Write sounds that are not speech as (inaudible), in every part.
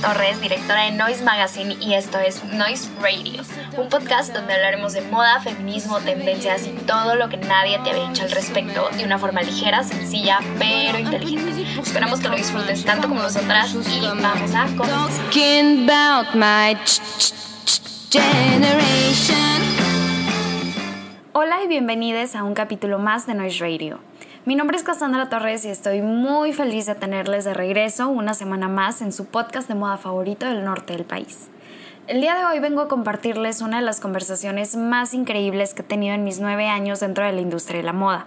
Torres, directora de Noise Magazine y esto es Noise Radio, un podcast donde hablaremos de moda, feminismo, tendencias y todo lo que nadie te había dicho al respecto de una forma ligera, sencilla, pero inteligente. Esperamos que lo disfrutes tanto como nosotras y vamos a comenzar. Hola y bienvenidos a un capítulo más de Noise Radio. Mi nombre es Cassandra Torres y estoy muy feliz de tenerles de regreso una semana más en su podcast de moda favorito del norte del país. El día de hoy vengo a compartirles una de las conversaciones más increíbles que he tenido en mis nueve años dentro de la industria de la moda.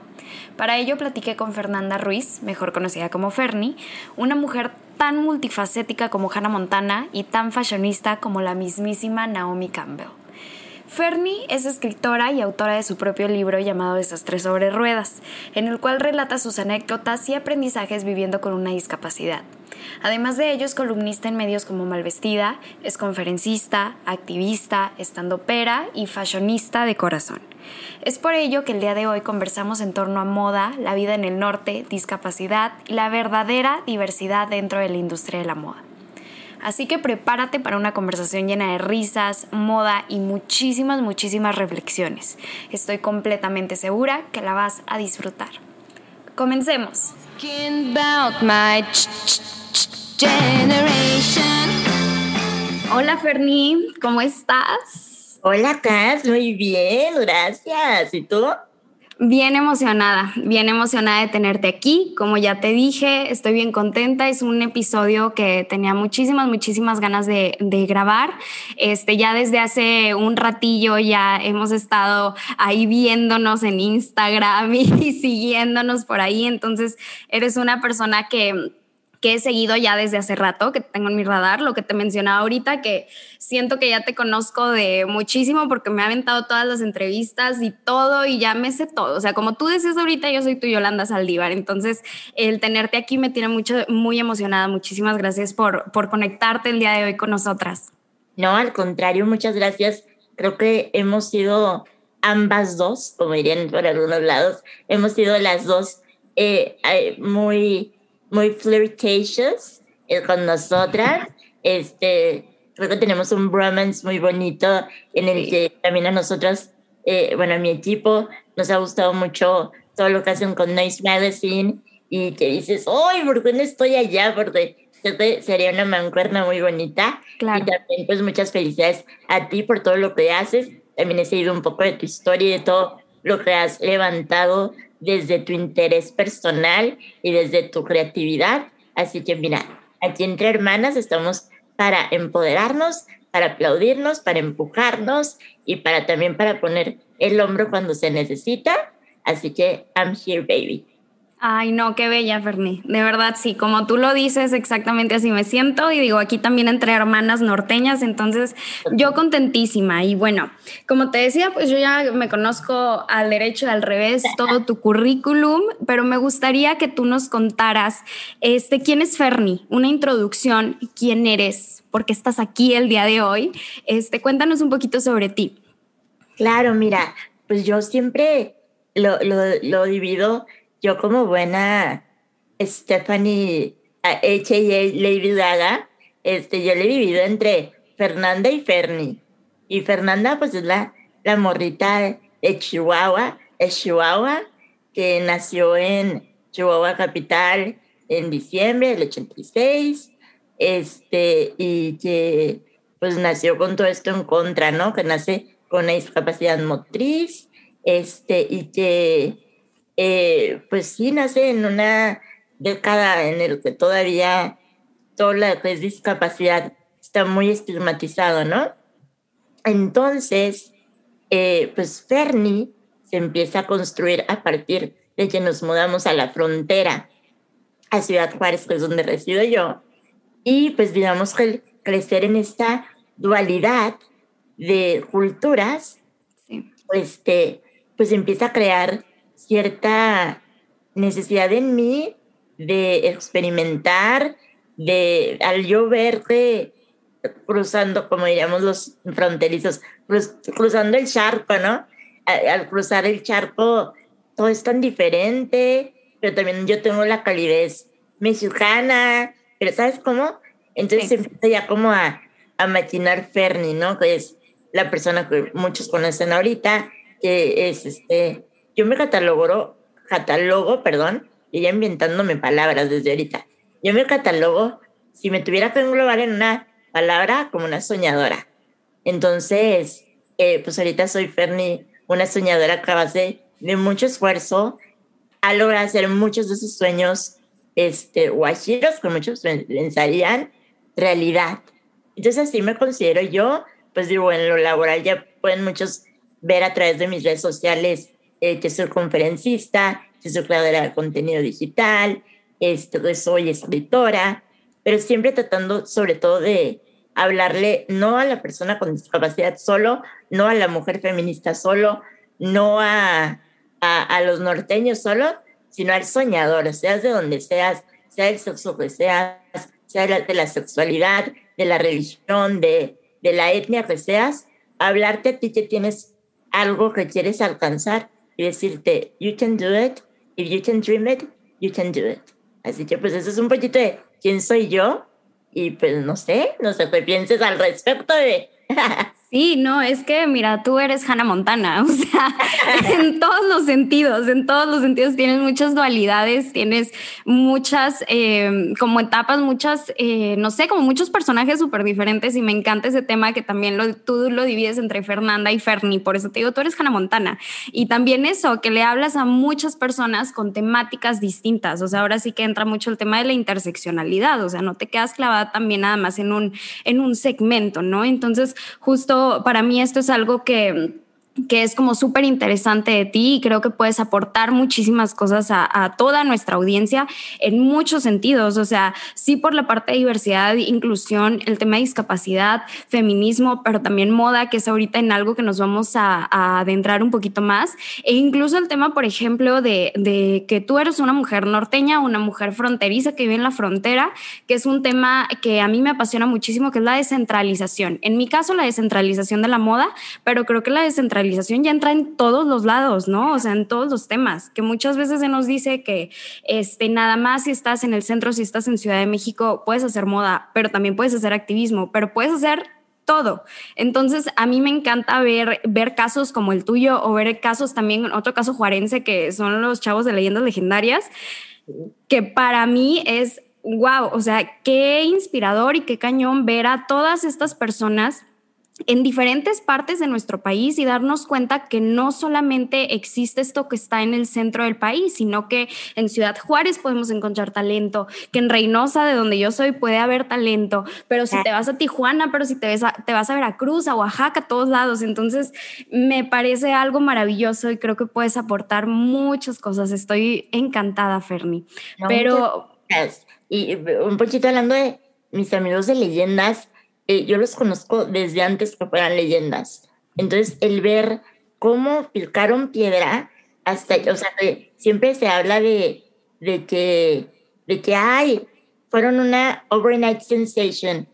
Para ello platiqué con Fernanda Ruiz, mejor conocida como Fernie, una mujer tan multifacética como Hannah Montana y tan fashionista como la mismísima Naomi Campbell. Fernie es escritora y autora de su propio libro llamado Desastres sobre Ruedas, en el cual relata sus anécdotas y aprendizajes viviendo con una discapacidad. Además de ello, es columnista en medios como Malvestida, es conferencista, activista, estandopera y fashionista de corazón. Es por ello que el día de hoy conversamos en torno a moda, la vida en el norte, discapacidad y la verdadera diversidad dentro de la industria de la moda. Así que prepárate para una conversación llena de risas, moda y muchísimas, muchísimas reflexiones. Estoy completamente segura que la vas a disfrutar. Comencemos. Hola Fernie, ¿cómo estás? Hola Cas, muy bien, gracias. ¿Y tú? Bien emocionada, bien emocionada de tenerte aquí. Como ya te dije, estoy bien contenta. Es un episodio que tenía muchísimas, muchísimas ganas de, grabar. Este, ya desde hace un ratillo ya hemos estado ahí viéndonos en Instagram (laughs) y siguiéndonos por ahí. Entonces, eres una persona que que he seguido ya desde hace rato, que tengo en mi radar, lo que te mencionaba ahorita, que siento que ya te conozco de muchísimo porque me ha aventado todas las entrevistas y todo y ya me sé todo. O sea, como tú decías ahorita, yo soy tu Yolanda Saldívar. Entonces, el tenerte aquí me tiene mucho, muy emocionada. Muchísimas gracias por, por conectarte el día de hoy con nosotras. No, al contrario, muchas gracias. Creo que hemos sido ambas dos, como dirían por algunos lados, hemos sido las dos eh, eh, muy muy flirtatious eh, con nosotras. Este, creo que tenemos un bromance muy bonito en el que también a nosotras, eh, bueno, a mi equipo, nos ha gustado mucho todo lo que hacen con Nice Magazine y que dices, ¡ay, por qué no estoy allá! Porque sería una mancuerna muy bonita. Claro. Y también, pues, muchas felicidades a ti por todo lo que haces. También he seguido un poco de tu historia y de todo lo que has levantado desde tu interés personal y desde tu creatividad. Así que mira, aquí entre hermanas estamos para empoderarnos, para aplaudirnos, para empujarnos y para también para poner el hombro cuando se necesita. Así que I'm here, baby. Ay, no, qué bella, Ferni. De verdad, sí, como tú lo dices, exactamente así me siento. Y digo, aquí también entre hermanas norteñas, entonces yo contentísima. Y bueno, como te decía, pues yo ya me conozco al derecho y al revés (laughs) todo tu currículum, pero me gustaría que tú nos contaras, este, ¿quién es Ferni? Una introducción, quién eres, por qué estás aquí el día de hoy. Este, cuéntanos un poquito sobre ti. Claro, mira, pues yo siempre lo, lo, lo divido yo como buena Stephanie H.A. Lady Gaga, este, yo le he vivido entre Fernanda y Fernie. Y Fernanda, pues es la, la morrita de Chihuahua, Chihuahua, que nació en Chihuahua Capital en diciembre del 86, este, y que pues nació con todo esto en contra, ¿no? Que nace con una discapacidad motriz, este, y que eh, pues sí nace en una década en el que todavía todo lo que es discapacidad está muy estigmatizado, ¿no? Entonces, eh, pues Fernie se empieza a construir a partir de que nos mudamos a la frontera, a Ciudad Juárez, que es donde resido yo, y pues digamos que crecer en esta dualidad de culturas, este, pues empieza a crear cierta necesidad en mí de experimentar, de al yo verte cruzando, como diríamos los fronterizos, cruzando el charco, ¿no? Al, cruzar el charco, todo es tan diferente, pero también yo tengo la calidez mexicana, pero ¿sabes cómo? Entonces empieza ya como a, a maquinar Fernie, ¿no? Que es la persona que muchos conocen ahorita, que es este, yo me catalogo, catalogo, perdón, y ya inventándome palabras desde ahorita. Yo me catalogo, si me tuviera que englobar en una palabra, como una soñadora. Entonces, eh, pues ahorita soy Fernie, una soñadora que a base de mucho esfuerzo ha logrado hacer muchos de sus sueños este, guachiros, que muchos pensarían, realidad. Entonces así me considero yo, pues digo, en lo laboral ya pueden muchos ver a través de mis redes sociales eh, que soy conferencista, que soy creadora de contenido digital, esto, que soy escritora, pero siempre tratando sobre todo de hablarle no a la persona con discapacidad solo, no a la mujer feminista solo, no a, a, a los norteños solo, sino al soñador, seas de donde seas, sea el sexo que seas, sea de la sexualidad, de la religión, de, de la etnia que seas, hablarte a ti que tienes algo que quieres alcanzar y decirte, you can do it, if you can dream it, you can do it. Así que pues eso es un poquito de quién soy yo y pues no sé, no sé qué pienses al respecto de... (laughs) Sí, no, es que mira, tú eres Hannah Montana, (laughs) o sea, en todos los sentidos, en todos los sentidos tienes muchas dualidades, tienes muchas eh, como etapas, muchas, eh, no sé, como muchos personajes súper diferentes y me encanta ese tema que también tú lo divides entre Fernanda y Fernie, por eso te digo, tú eres Hannah Montana. Y también eso, que le hablas a muchas personas con temáticas distintas, o sea, ahora sí que entra mucho el tema de la interseccionalidad, o sea, no te quedas clavada también nada más en un, en un segmento, ¿no? Entonces, justo para mí esto es algo que que es como súper interesante de ti y creo que puedes aportar muchísimas cosas a, toda nuestra audiencia en muchos sentidos. O sea, sí por la parte de diversidad, inclusión, el tema de discapacidad, feminismo, pero también moda, que es ahorita en algo que nos vamos a, a adentrar un poquito más. E incluso el tema, por ejemplo, de, de, que tú eres una mujer norteña, una mujer fronteriza que vive en la frontera, que es un tema que a mí me apasiona muchísimo, que es la descentralización. En mi caso, la descentralización de la moda, pero creo que la descentralización ya entra en todos los lados, ¿no? O sea, en todos los temas, que muchas veces se nos dice que este, nada más si estás en el centro, si estás en Ciudad de México, puedes hacer moda, pero también puedes hacer activismo, pero puedes hacer todo. Entonces, a mí me encanta ver, ver casos como el tuyo o ver casos también, otro caso juarense, que son los chavos de leyendas legendarias, que para mí es wow, o sea, qué inspirador y qué cañón ver a todas estas personas en diferentes partes de nuestro país y darnos cuenta que no solamente existe esto que está en el centro del país, sino que en Ciudad Juárez podemos encontrar talento, que en Reynosa, de donde yo soy, puede haber talento, pero si te vas a Tijuana, pero si te, ves a, te vas a Veracruz, a Oaxaca, a todos lados. Entonces, me parece algo maravilloso y creo que puedes aportar muchas cosas. Estoy encantada, Ferni. No, pero... Y un poquito hablando de mis amigos de leyendas, eh, yo los conozco desde antes que fueran leyendas. Entonces, el ver cómo picaron piedra hasta, o sea, que siempre se habla de, de que, de que, ay, fueron una overnight sensation.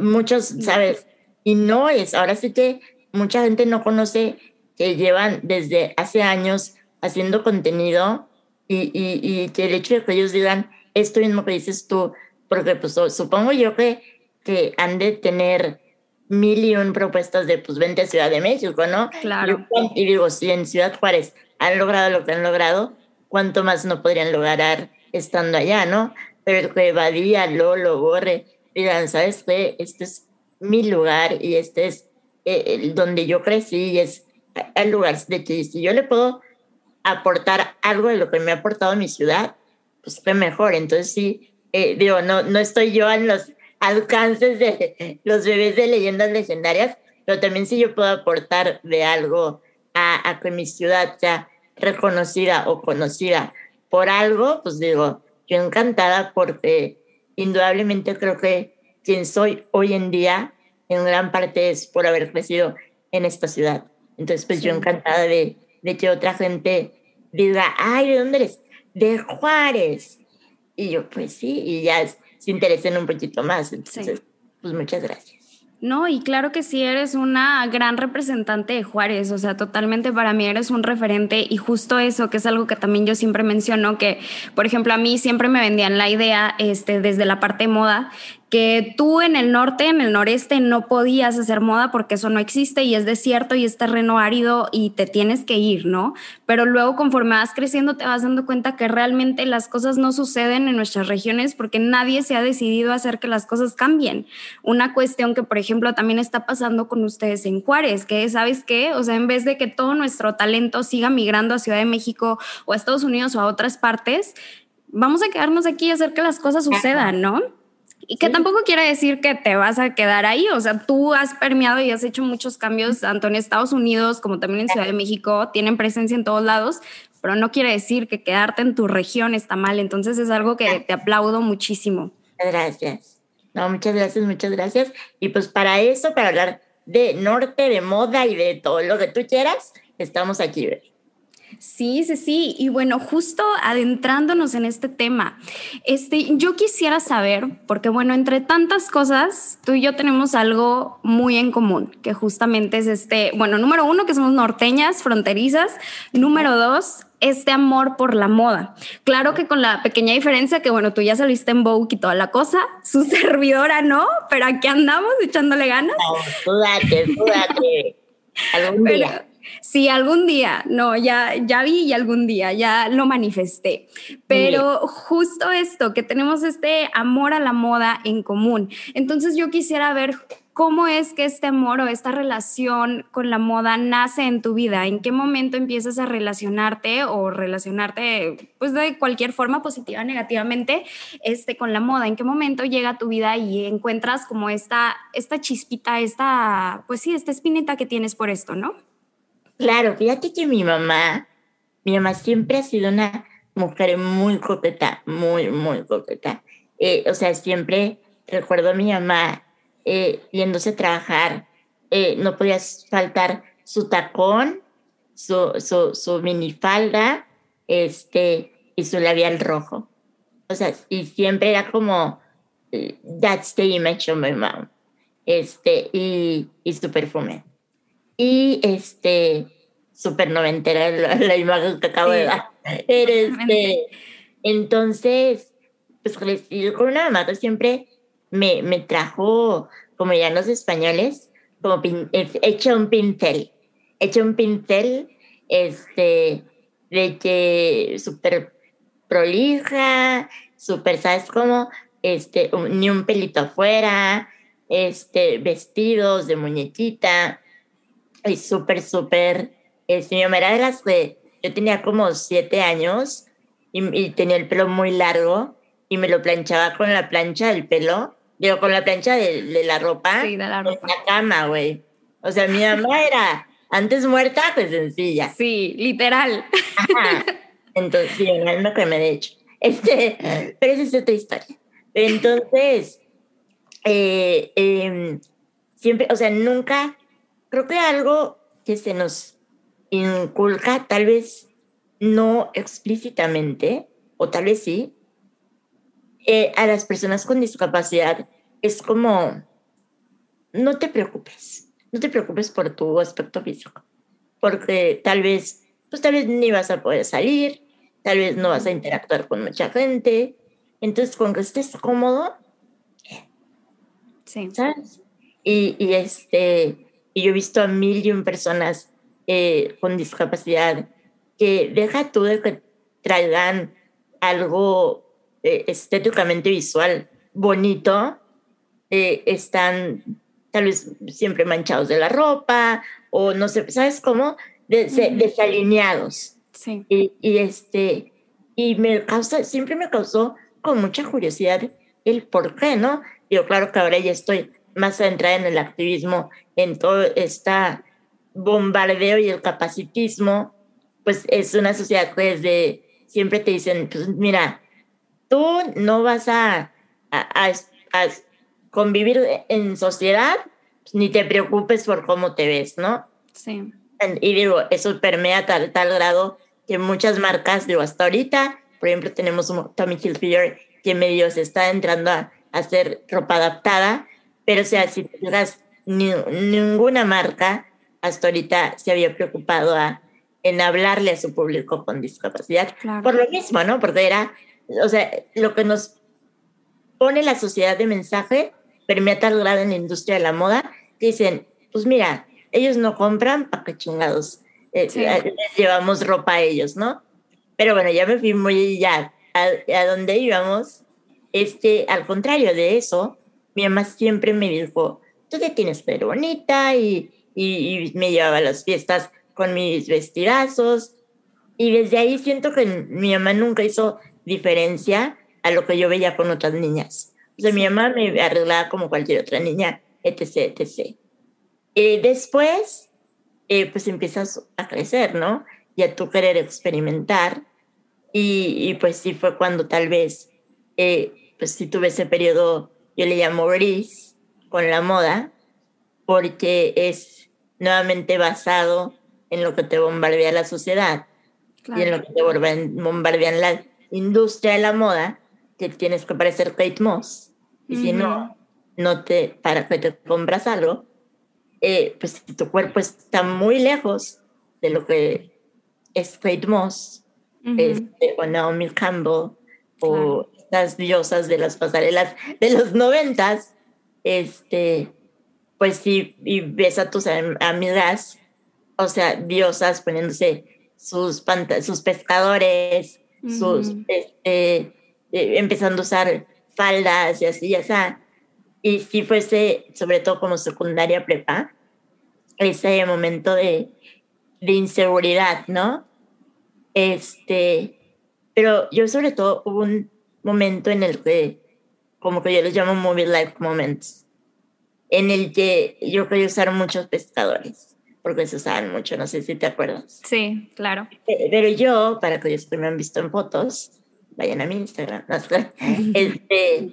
Muchos, ¿sabes? Y no es, ahora sí que mucha gente no conoce que llevan desde hace años haciendo contenido y, y, y que el hecho de que ellos digan esto mismo que dices tú, porque pues supongo yo que que han de tener mil y un propuestas de pues vente a Ciudad de México, ¿no? Claro. Y, digo, si en Ciudad Juárez han logrado lo que han logrado, ¿cuánto más no podrían lograr estando allá, no? Pero que Badía, Lolo, Borre, digan, ¿sabes qué? Este es mi lugar y este es eh, donde yo crecí y es el lugar de que si yo le puedo aportar algo de lo que me ha aportado mi ciudad, pues fue mejor. Entonces sí, eh, digo, no, no estoy yo en los alcances de los bebés de leyendas legendarias, pero también si yo puedo aportar de algo a, a, que mi ciudad sea reconocida o conocida por algo, pues digo, yo encantada porque indudablemente creo que quien soy hoy en día en gran parte es por haber crecido en esta ciudad. Entonces, pues sí. yo encantada de, de que otra gente diga, ay, ¿de dónde eres? De Juárez. Y yo, pues sí, y ya es, se interesen un poquito más. Entonces, sí. pues muchas gracias. No, y claro que sí, eres una gran representante de Juárez, o sea, totalmente para mí eres un referente y justo eso, que es algo que también yo siempre menciono, que, por ejemplo, a mí siempre me vendían la idea este, desde la parte de moda, que tú en el norte, en el noreste, no podías hacer moda porque eso no existe y es desierto y es terreno árido y te tienes que ir, ¿no? Pero luego conforme vas creciendo te vas dando cuenta que realmente las cosas no suceden en nuestras regiones porque nadie se ha decidido a hacer que las cosas cambien. Una cuestión que, por ejemplo, también está pasando con ustedes en Juárez, que ¿sabes qué? O sea, en vez de que todo nuestro talento siga migrando a Ciudad de México o a Estados Unidos o a otras partes, vamos a quedarnos aquí y hacer que las cosas sucedan, ¿no? Y que tampoco quiere decir que te vas a quedar ahí, o sea, tú has permeado y has hecho muchos cambios tanto en Estados Unidos como también en Ciudad de México, tienen presencia en todos lados, pero no quiere decir que quedarte en tu región está mal, entonces es algo que te aplaudo muchísimo. Gracias. No, muchas gracias, muchas gracias. Y pues para eso, para hablar de norte, de moda y de todo lo que tú quieras, estamos aquí. Sí, sí, sí. Y bueno, justo adentrándonos en este tema, este, yo quisiera saber, porque bueno, entre tantas cosas, tú y yo tenemos algo muy en común, que justamente es este, bueno, número uno, que somos norteñas, fronterizas. Número dos, este amor por la moda. Claro que con la pequeña diferencia que, bueno, tú ya saliste en Vogue y toda la cosa, su (laughs) servidora no, pero aquí andamos echándole ganas. No, date, date. (laughs) Algún día. Sí, algún día, no, ya, ya vi y algún día, ya lo manifesté. Pero justo esto, que tenemos este amor a la moda en común. Entonces yo quisiera ver cómo es que este amor o esta relación con la moda nace en tu vida, en qué momento empiezas a relacionarte o relacionarte pues de cualquier forma positiva, negativamente, este, con la moda, en qué momento llega a tu vida y encuentras como esta, esta chispita, esta, pues sí, esta espinita que tienes por esto, ¿no? Claro, fíjate que mi mamá, mi mamá siempre ha sido una mujer muy coqueta, muy, muy coqueta. Eh, o sea, siempre recuerdo a mi mamá eh, yéndose a trabajar, eh, no podía faltar su tacón, su, su, su minifalda, este, y su labial rojo. O sea, y siempre era como, that's the image of my mom. Este, y, y su perfume. Y este, súper noventera la, (laughs) la, imagen que acabo de dar. Este, entonces, pues con una mamá que siempre me, me trajo, como ya los españoles, como hecho un pincel. Hecho un pincel, este, de que súper prolija, súper, ¿sabes cómo? Este, ni un pelito afuera, este, vestidos de muñequita y súper, súper, este, mi mamá era de las que yo tenía como siete años y, tenía el pelo muy largo y me lo planchaba con la plancha del pelo, digo, con la plancha de, la ropa. Sí, de la ropa. En la cama, güey. O sea, mi mamá era antes muerta pues sencilla. Sí, literal. Entonces, sí, no que me de hecho. Este, pero esa es otra historia. Entonces, eh, em, siempre, o sea, nunca creo que algo que se nos inculca, tal vez no explícitamente, o tal vez sí, eh, a las personas con discapacidad es como, no te preocupes, no te preocupes por tu aspecto físico, porque tal vez, pues tal vez ni vas a poder salir, tal vez no vas a interactuar con mucha gente, entonces con que estés cómodo, sí. ¿sabes? Y, y este, y yo he visto a mil y un personas eh, con discapacidad que deja tú de que traigan algo eh, estéticamente visual bonito, eh, están tal vez siempre manchados de la ropa o no sé, ¿sabes cómo? desalineados. Sí. Y, y, este, y me causa, siempre me causó con mucha curiosidad el por qué, ¿no? Yo claro que ahora ya estoy más centrada en el activismo, en todo este bombardeo y el capacitismo, pues es una sociedad que desde siempre te dicen, pues mira, tú no vas a, a, convivir en sociedad, pues, ni te preocupes por cómo te ves, ¿no? Sí. Y digo, eso permea tal, tal grado que muchas marcas, digo, hasta ahorita, por ejemplo, tenemos un Tommy Hilfiger que medio se está entrando a hacer ropa adaptada, pero o sea, si te ninguna marca hasta ahorita se había preocupado en hablarle a su público con discapacidad. Por lo mismo, ¿no? Porque era, o sea, lo que nos impone la sociedad de mensaje, permea tal grado en la industria de la moda, que dicen, pues mira, ellos no compran, ¿para qué chingados? Eh, eh, llevamos ropa a ellos, ¿no? Pero bueno, ya me fui muy ya a, a donde íbamos. Este, al contrario de eso, mi mamá siempre me dijo, tú te tienes pero bonita y, y, y, me llevaba a las fiestas con mis vestidazos. Y desde ahí siento que mi mamá nunca hizo diferencia a lo que yo veía con otras niñas. O sea, mi mamá me arreglaba como cualquier otra niña, etc., etc. Y después, eh, pues empiezas a crecer, ¿no? Y a tú querer experimentar. Y, y pues sí fue cuando tal vez, eh, pues sí tuve ese periodo, yo le llamo gris, con la moda, porque es nuevamente basado en lo que te bombardea la sociedad claro. y en lo que te bombardean la industria de la moda, que tienes que parecer Kate Moss. Y uh -huh. si no, no te, para que te compras algo, eh, pues tu cuerpo está muy lejos de lo que es Kate Moss, uh -huh. este, o Naomi Campbell, claro. Las diosas de las pasarelas de los noventas, este, pues sí, y ves a tus amigas, o sea, diosas poniéndose sus, sus pescadores, uh -huh. sus, este, eh, empezando a usar faldas y así, ya sea. Y si fuese, sobre todo como secundaria prepa, ese momento de, de inseguridad, ¿no? Este, pero yo sobre todo hubo un momento en el que, como que yo los llamo movie life moments, en el que yo quería usar muchos pescadores, porque se usaban mucho, no sé si te acuerdas. Sí, claro. Pero yo, para que ellos me han visto en fotos, vayan a mi Instagram, ¿no? (laughs) este,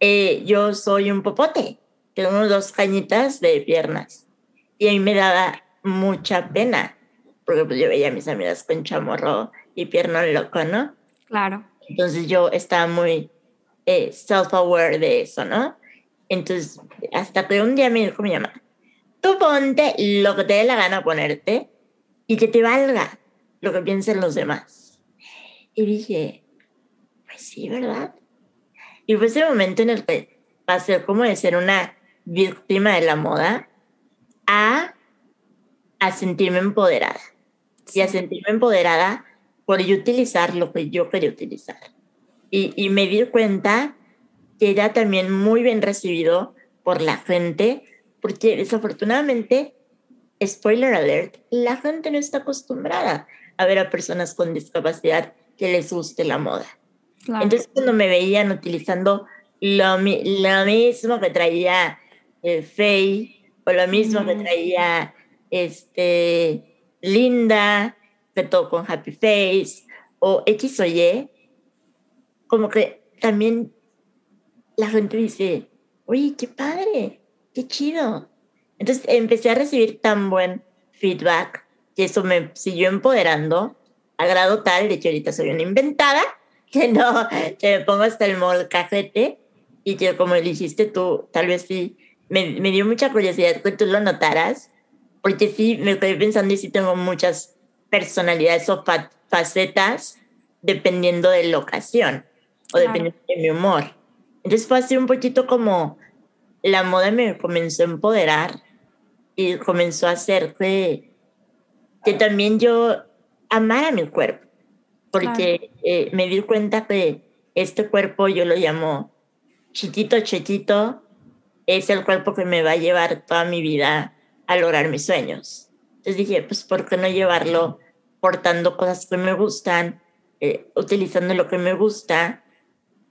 eh, yo soy un popote, tengo dos cañitas de piernas, y a mí me daba mucha pena, porque pues yo veía a mis amigas con chamorro y pierna loco, ¿no? Claro. Entonces yo estaba muy eh, self-aware de eso, ¿no? Entonces, hasta que un día me dijo mi mamá, tú ponte lo que te dé la gana ponerte y que te valga lo que piensen los demás. Y dije, pues sí, ¿verdad? Y fue ese momento en el que pasé como de ser una víctima de la moda a, a sentirme empoderada. Y a sentirme empoderada por yo utilizar lo que yo quería utilizar. Y, y me di cuenta que era también muy bien recibido por la gente, porque desafortunadamente, spoiler alert, la gente no está acostumbrada a ver a personas con discapacidad que les guste la moda. Claro. Entonces cuando me veían utilizando lo, lo mismo que traía eh, Faye, o lo mismo mm. que traía este, Linda, todo con Happy Face, o X o Y, como que también la gente dice, oye, qué padre, qué chido. Entonces empecé a recibir tan buen feedback que eso me siguió empoderando a grado tal de que ahorita soy una inventada, (laughs) que no, que me pongo hasta el molcajete y que como lo hiciste tú, tal vez sí, me, me dio mucha curiosidad que tú lo notaras, porque sí, me estoy pensando y sí tengo muchas personalidades o facetas dependiendo de la ocasión o claro. dependiendo de mi humor. Entonces fue así un poquito como la moda me comenzó a empoderar y comenzó a hacer que, que también yo amara mi cuerpo, porque claro. eh, me di cuenta que este cuerpo yo lo llamo chiquito, chiquito, es el cuerpo que me va a llevar toda mi vida a lograr mis sueños. Entonces dije, pues, ¿por qué no llevarlo portando cosas que me gustan, eh, utilizando lo que me gusta?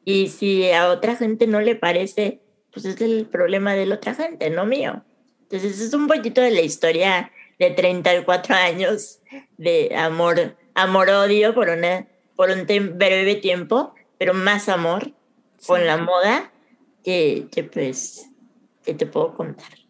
Y si a otra gente no le parece, pues es el problema de la otra gente, no mío. Entonces es un poquito de la historia de 34 años de amor, amor-odio por, una, por un breve tiempo, pero más amor sí. con la moda que, que pues que te puedo contar.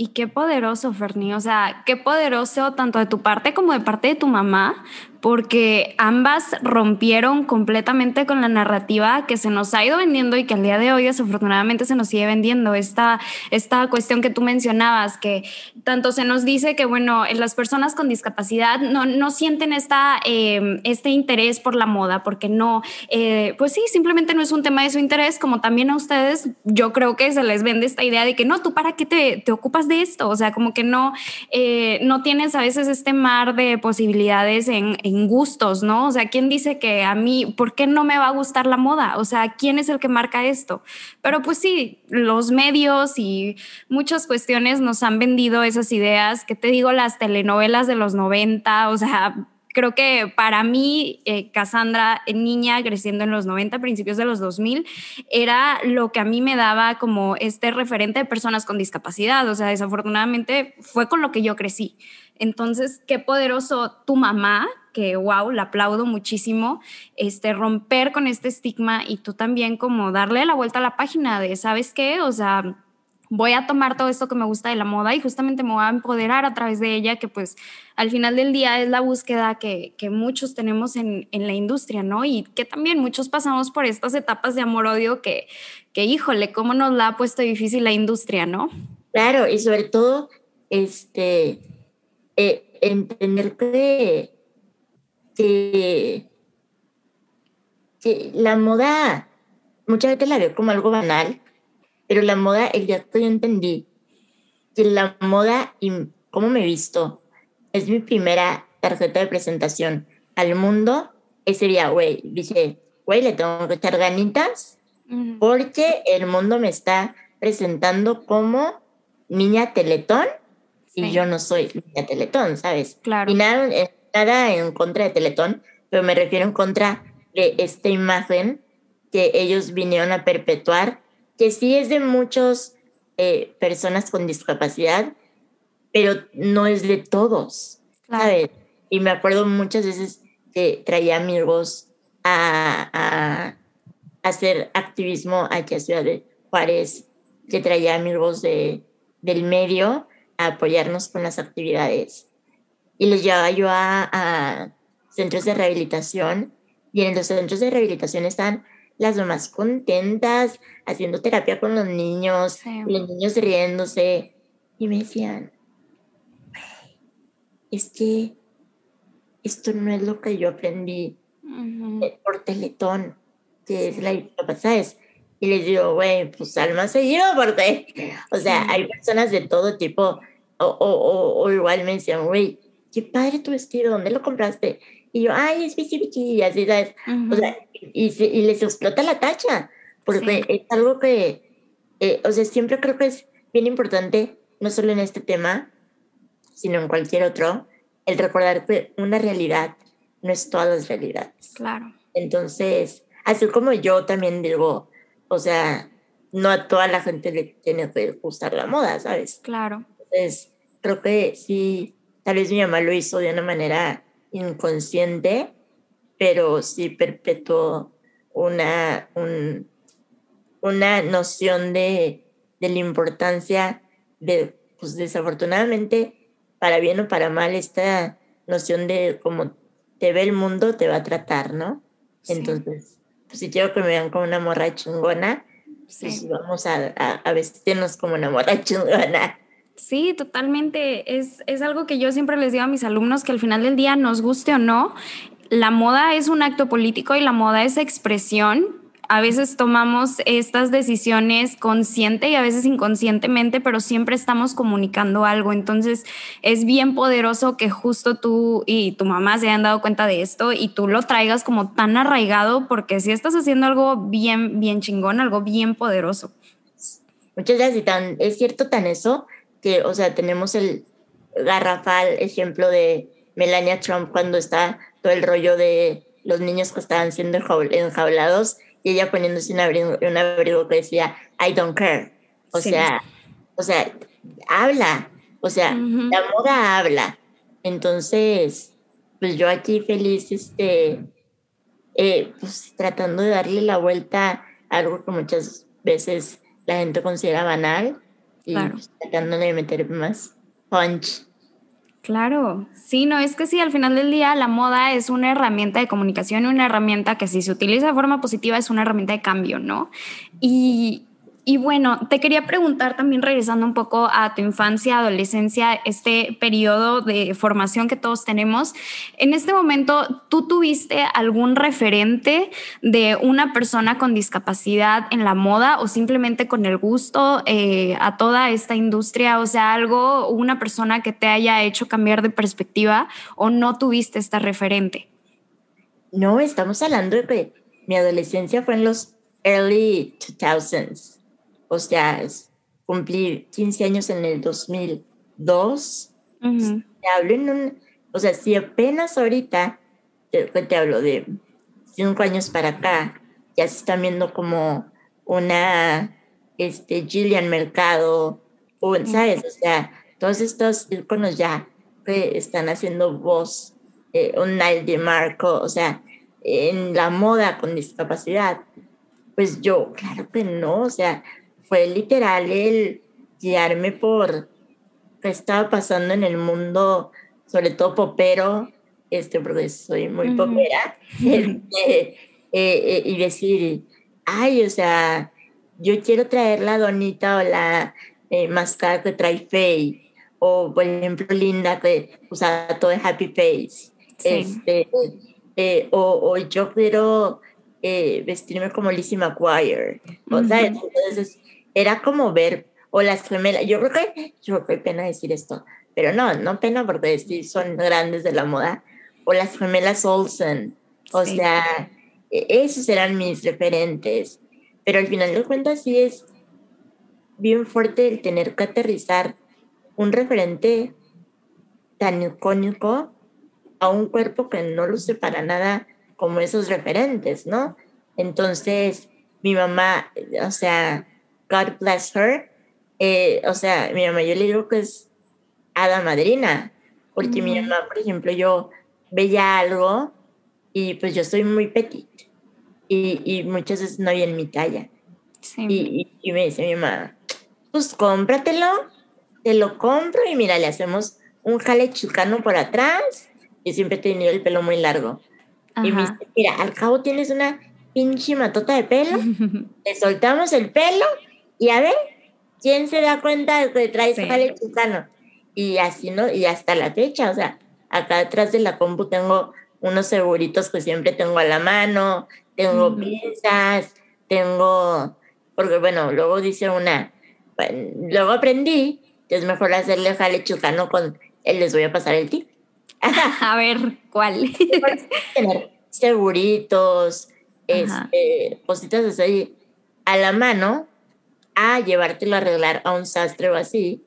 Y qué poderoso, Ferni. O sea, qué poderoso tanto de tu parte como de parte de tu mamá, porque ambas rompieron completamente con la narrativa que se nos ha ido vendiendo y que al día de hoy desafortunadamente se nos sigue vendiendo. Esta, esta cuestión que tú mencionabas, que tanto se nos dice que, bueno, las personas con discapacidad no, no sienten esta, em, este interés por la moda, porque no, eh, pues sí, simplemente no es un tema de su interés, como también a ustedes, yo creo que se les vende esta idea de que no, tú para qué te, te ocupas de esto, o sea, como que no, eh, no tienes a veces este mar de posibilidades en, en gustos, ¿no? O sea, ¿quién dice que a mí, por qué no me va a gustar la moda? O sea, ¿quién es el que marca esto? Pero pues sí, los medios y muchas cuestiones nos han vendido esas ideas, que te digo, las telenovelas de los 90, o sea, creo que para mí, eh, Cassandra, niña creciendo en los 90, principios de los 2000, era lo que a mí me daba como este referente de personas con discapacidad. O sea, desafortunadamente fue con lo que yo crecí. Entonces, qué poderoso tu mamá, que wow, la aplaudo muchísimo, este, romper con este estigma y tú también como darle la vuelta a la página de, ¿sabes qué? O sea, voy a tomar todo esto que me gusta de la moda y justamente me voy a empoderar a través de ella, que pues al final del día es la búsqueda que, que muchos tenemos en, en, la industria, ¿no? Y que también muchos pasamos por estas etapas de amor-odio que, que, híjole, cómo nos la ha puesto difícil la industria, ¿no? Claro, y sobre todo, este, eh, entender que, que, que la moda, mucha gente la ve como algo banal, pero la moda, el día que yo entendí que la moda y cómo me he visto es mi primera tarjeta de presentación al mundo, ese día, güey, dije, güey, le tengo que echar ganitas porque el mundo me está presentando como niña teletón y yo no soy niña teletón, ¿sabes? Claro. Y nada, eh, nada en contra de teletón, pero me refiero en contra de esta imagen que ellos vinieron a perpetuar que sí es de muchas eh, personas con discapacidad, pero no es de todos, ¿sabes? Y me acuerdo muchas veces que traía amigos a, a, hacer activismo aquí a Ciudad de Juárez, que traía amigos de, del medio a apoyarnos con las actividades. Y los llevaba yo a, a centros de rehabilitación, y en los centros de rehabilitación están las mamás contentas, haciendo terapia con los niños, los niños riéndose. Y me decían, es que esto no es lo que yo aprendí eh, por Teletón, que es la ¿sabes? Y les digo, güey, pues alma seguido, porque, (laughs) o sea, hay personas de todo tipo, o, o, o, igual me decían, güey, qué padre tu vestido, ¿dónde lo compraste? Y yo, ay, es bici, bici, y así, ¿sabes? O sea, y, y, les explota la tacha, porque es algo que, eh, o sea, siempre creo que es bien importante, no solo en este tema, sino en cualquier otro, el recordar que una realidad no es todas las realidades. Claro. Entonces, así como yo también digo, o sea, no a toda la gente le tiene que gustar la moda, ¿sabes? Claro. Entonces, creo que sí, tal vez mi mamá lo hizo de una manera inconsciente, pero sí perpetuó una, un, una noción de, de, la importancia de, pues desafortunadamente, para bien o para mal, esta noción de cómo te ve el mundo, te va a tratar, ¿no? Entonces, pues si quiero que me vean como una morra chingona, pues vamos a, a, a vestirnos como una morra (laughs) chingona. Sí, totalmente. Es, es algo que yo siempre les digo a mis alumnos que al final del día, nos guste o no, la moda es un acto político y la moda es expresión. A veces tomamos estas decisiones consciente y a veces inconscientemente, pero siempre estamos comunicando algo. Entonces es bien poderoso que justo tú y tu mamá se hayan dado cuenta de esto y tú lo traigas como tan arraigado porque si estás haciendo algo bien, bien chingón, algo bien poderoso. Muchas gracias. Y tan, es cierto tan eso que, o sea, tenemos el garrafal ejemplo de Melania Trump cuando está todo el rollo de los niños que estaban siendo enjaulados y ella poniéndose un abrigo, un abrigo que decía I don't care. O sea, o sea, habla, o sea, la moda habla. Entonces, pues yo aquí feliz, este, eh, pues tratando de darle la vuelta a algo que muchas veces la gente considera banal y pues, tratando de meter más punch. Claro, sí, no es que sí, al final del día la moda es una herramienta de comunicación, una herramienta que si se utiliza de forma positiva es una herramienta de cambio, ¿no? Y, y bueno, te quería preguntar también, regresando un poco a tu infancia, adolescencia, este periodo de formación que todos tenemos. En este momento, ¿tú tuviste algún referente de una persona con discapacidad en la moda o simplemente con el gusto eh, a toda esta industria? O sea, algo, una persona que te haya hecho cambiar de perspectiva o no tuviste esta referente? No, estamos hablando de mi adolescencia fue en los early 2000s o sea, cumplí 15 años en el 2002. Te hablo en un, o sea, si apenas ahorita, te, te hablo de cinco años para acá, ya se están viendo como una este, Gillian Mercado, o, ¿sabes? O sea, todos estos iconos ya que están haciendo voz, eh, un Nile de Marco, o sea, en la moda con discapacidad. Pues yo, claro que no, o sea, fue literal el guiarme por qué estaba pasando en el mundo, sobre todo popero, este, porque soy muy popera, (laughs) este, eh, eh, y decir, ay, o sea, yo quiero traer la donita o la eh, máscara que trae Faye, o por ejemplo Linda que usa todo el happy face, este, o, o, yo quiero vestirme como Lizzie McGuire, o sea, entonces era como ver, o las gemelas, yo creo que, yo que pena decir esto, pero no, no pena porque sí son grandes de la moda, o las gemelas Olsen, o sea, e, esos eran mis referentes, pero al final de cuentas sí es bien fuerte el tener que aterrizar un referente tan icónico a un cuerpo que no luce para nada como esos referentes, ¿no? Entonces, mi mamá, o sea, God bless her. Eh, o sea, mi mamá, yo le digo que es hada madrina, porque mi mamá, por ejemplo, yo veía algo y pues yo soy muy petit y, y muchas veces no había en mi talla. Y, y, me dice mi mamá, pues cómpratelo, te lo compro y mira, le hacemos un jale chicano por atrás. y siempre he tenido el pelo muy largo. Y me dice, mira, al cabo tienes una pinche matota de pelo, (laughs) te soltamos el pelo y a ver, ¿quién se da cuenta de que traes sí. jale chicano? Y así, ¿no? Y hasta la fecha, o sea, acá detrás de la compu tengo unos seguritos que siempre tengo a la mano, tengo pinzas, tengo, porque bueno, luego dice una, luego aprendí que es mejor hacerle jale chicano con, les voy a pasar el tip. (laughs) a ver, ¿cuál? (laughs) tener seguritos, este, cositas así a la mano a llevártelo a arreglar a un sastre o así,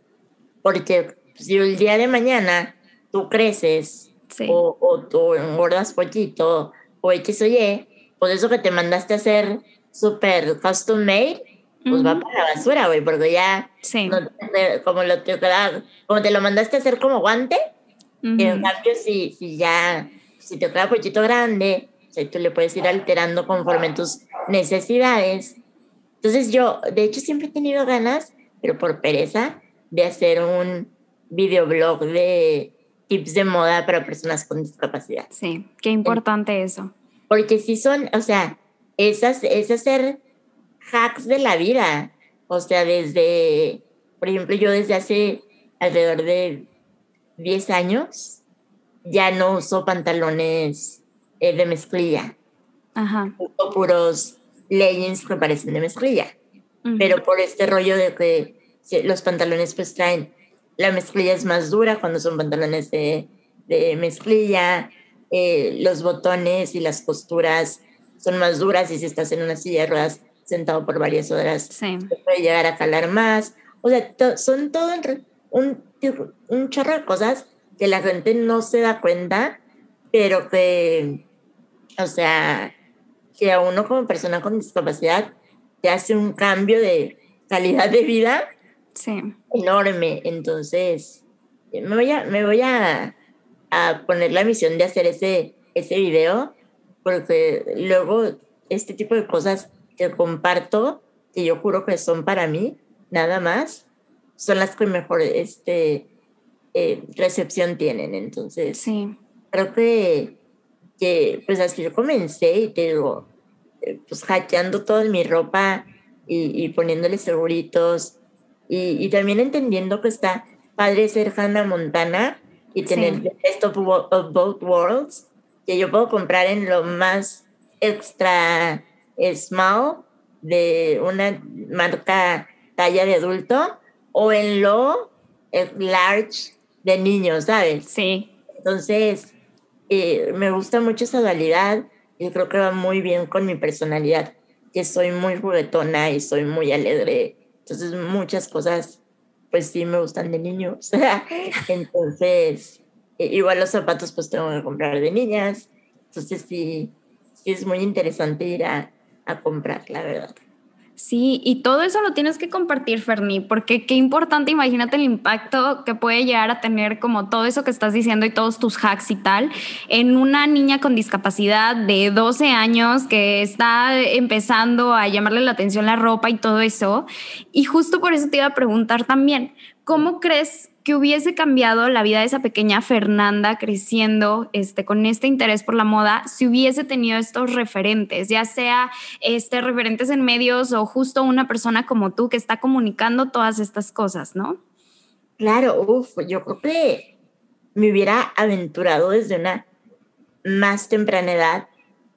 porque si el día de mañana tú creces o, o, tú engordas poquito o X o Y, pues eso que te mandaste a hacer súper custom made, pues va para la basura, güey, porque ya, como, lo te, como te lo mandaste a hacer como guante, en cambio si, si ya, si te queda poquito grande, o sea, tú le puedes ir alterando conforme tus necesidades, entonces yo, de hecho, siempre he tenido ganas, pero por pereza, de hacer un videoblog de tips de moda para personas con discapacidad. Sí, qué importante eso. Porque sí son, o sea, esas, es hacer hacks de la vida. O sea, desde, por ejemplo, yo desde hace alrededor de 10 años ya no uso pantalones eh, de mezclilla. Ajá. Uso puros leggings que parecen de mezclilla. Pero por este rollo de que los pantalones pues traen, la mezclilla es más dura cuando son pantalones de, de mezclilla, eh, los botones y las costuras son más duras y si estás en una silla de ruedas sentado por varias horas, sí. puede llegar a calar más. O sea, son todo un, un chorro de cosas que la gente no se da cuenta, pero que, o sea, que a uno como persona con discapacidad te hace un cambio de calidad de vida enorme. Entonces, me voy a, me voy a, a, poner la misión de hacer ese, ese video, porque luego este tipo de cosas que comparto, que yo juro que son para mí, nada más, son las que mejor este, eh, recepción tienen. Entonces, sí. creo que, que, pues así comencé y te digo, pues hackeando toda mi ropa y, y poniéndole seguritos y, y, también entendiendo que está padre ser Hannah Montana y tener sí. Best of, of Both Worlds, que yo puedo comprar en lo más extra small de una marca talla de adulto o en lo large de niños, ¿sabes? Sí. Entonces, eh, me gusta mucho esa dualidad y creo que va muy bien con mi personalidad, que soy muy juguetona y soy muy alegre. Entonces, muchas cosas, pues sí me gustan de niños. (laughs) Entonces, igual los zapatos, pues tengo que comprar de niñas. Entonces, sí, sí es muy interesante ir a, a comprar, la verdad. Sí, y todo eso lo tienes que compartir, Ferni, porque qué importante, imagínate el impacto que puede llegar a tener como todo eso que estás diciendo y todos tus hacks y tal, en una niña con discapacidad de 12 años que está empezando a llamarle la atención la ropa y todo eso. Y justo por eso te iba a preguntar también, ¿cómo crees que hubiese cambiado la vida de esa pequeña Fernanda creciendo este, con este interés por la moda si hubiese tenido estos referentes, ya sea este, referentes en medios o justo una persona como tú que está comunicando todas estas cosas, ¿no? Claro, uff, yo creo que me hubiera aventurado desde una más temprana edad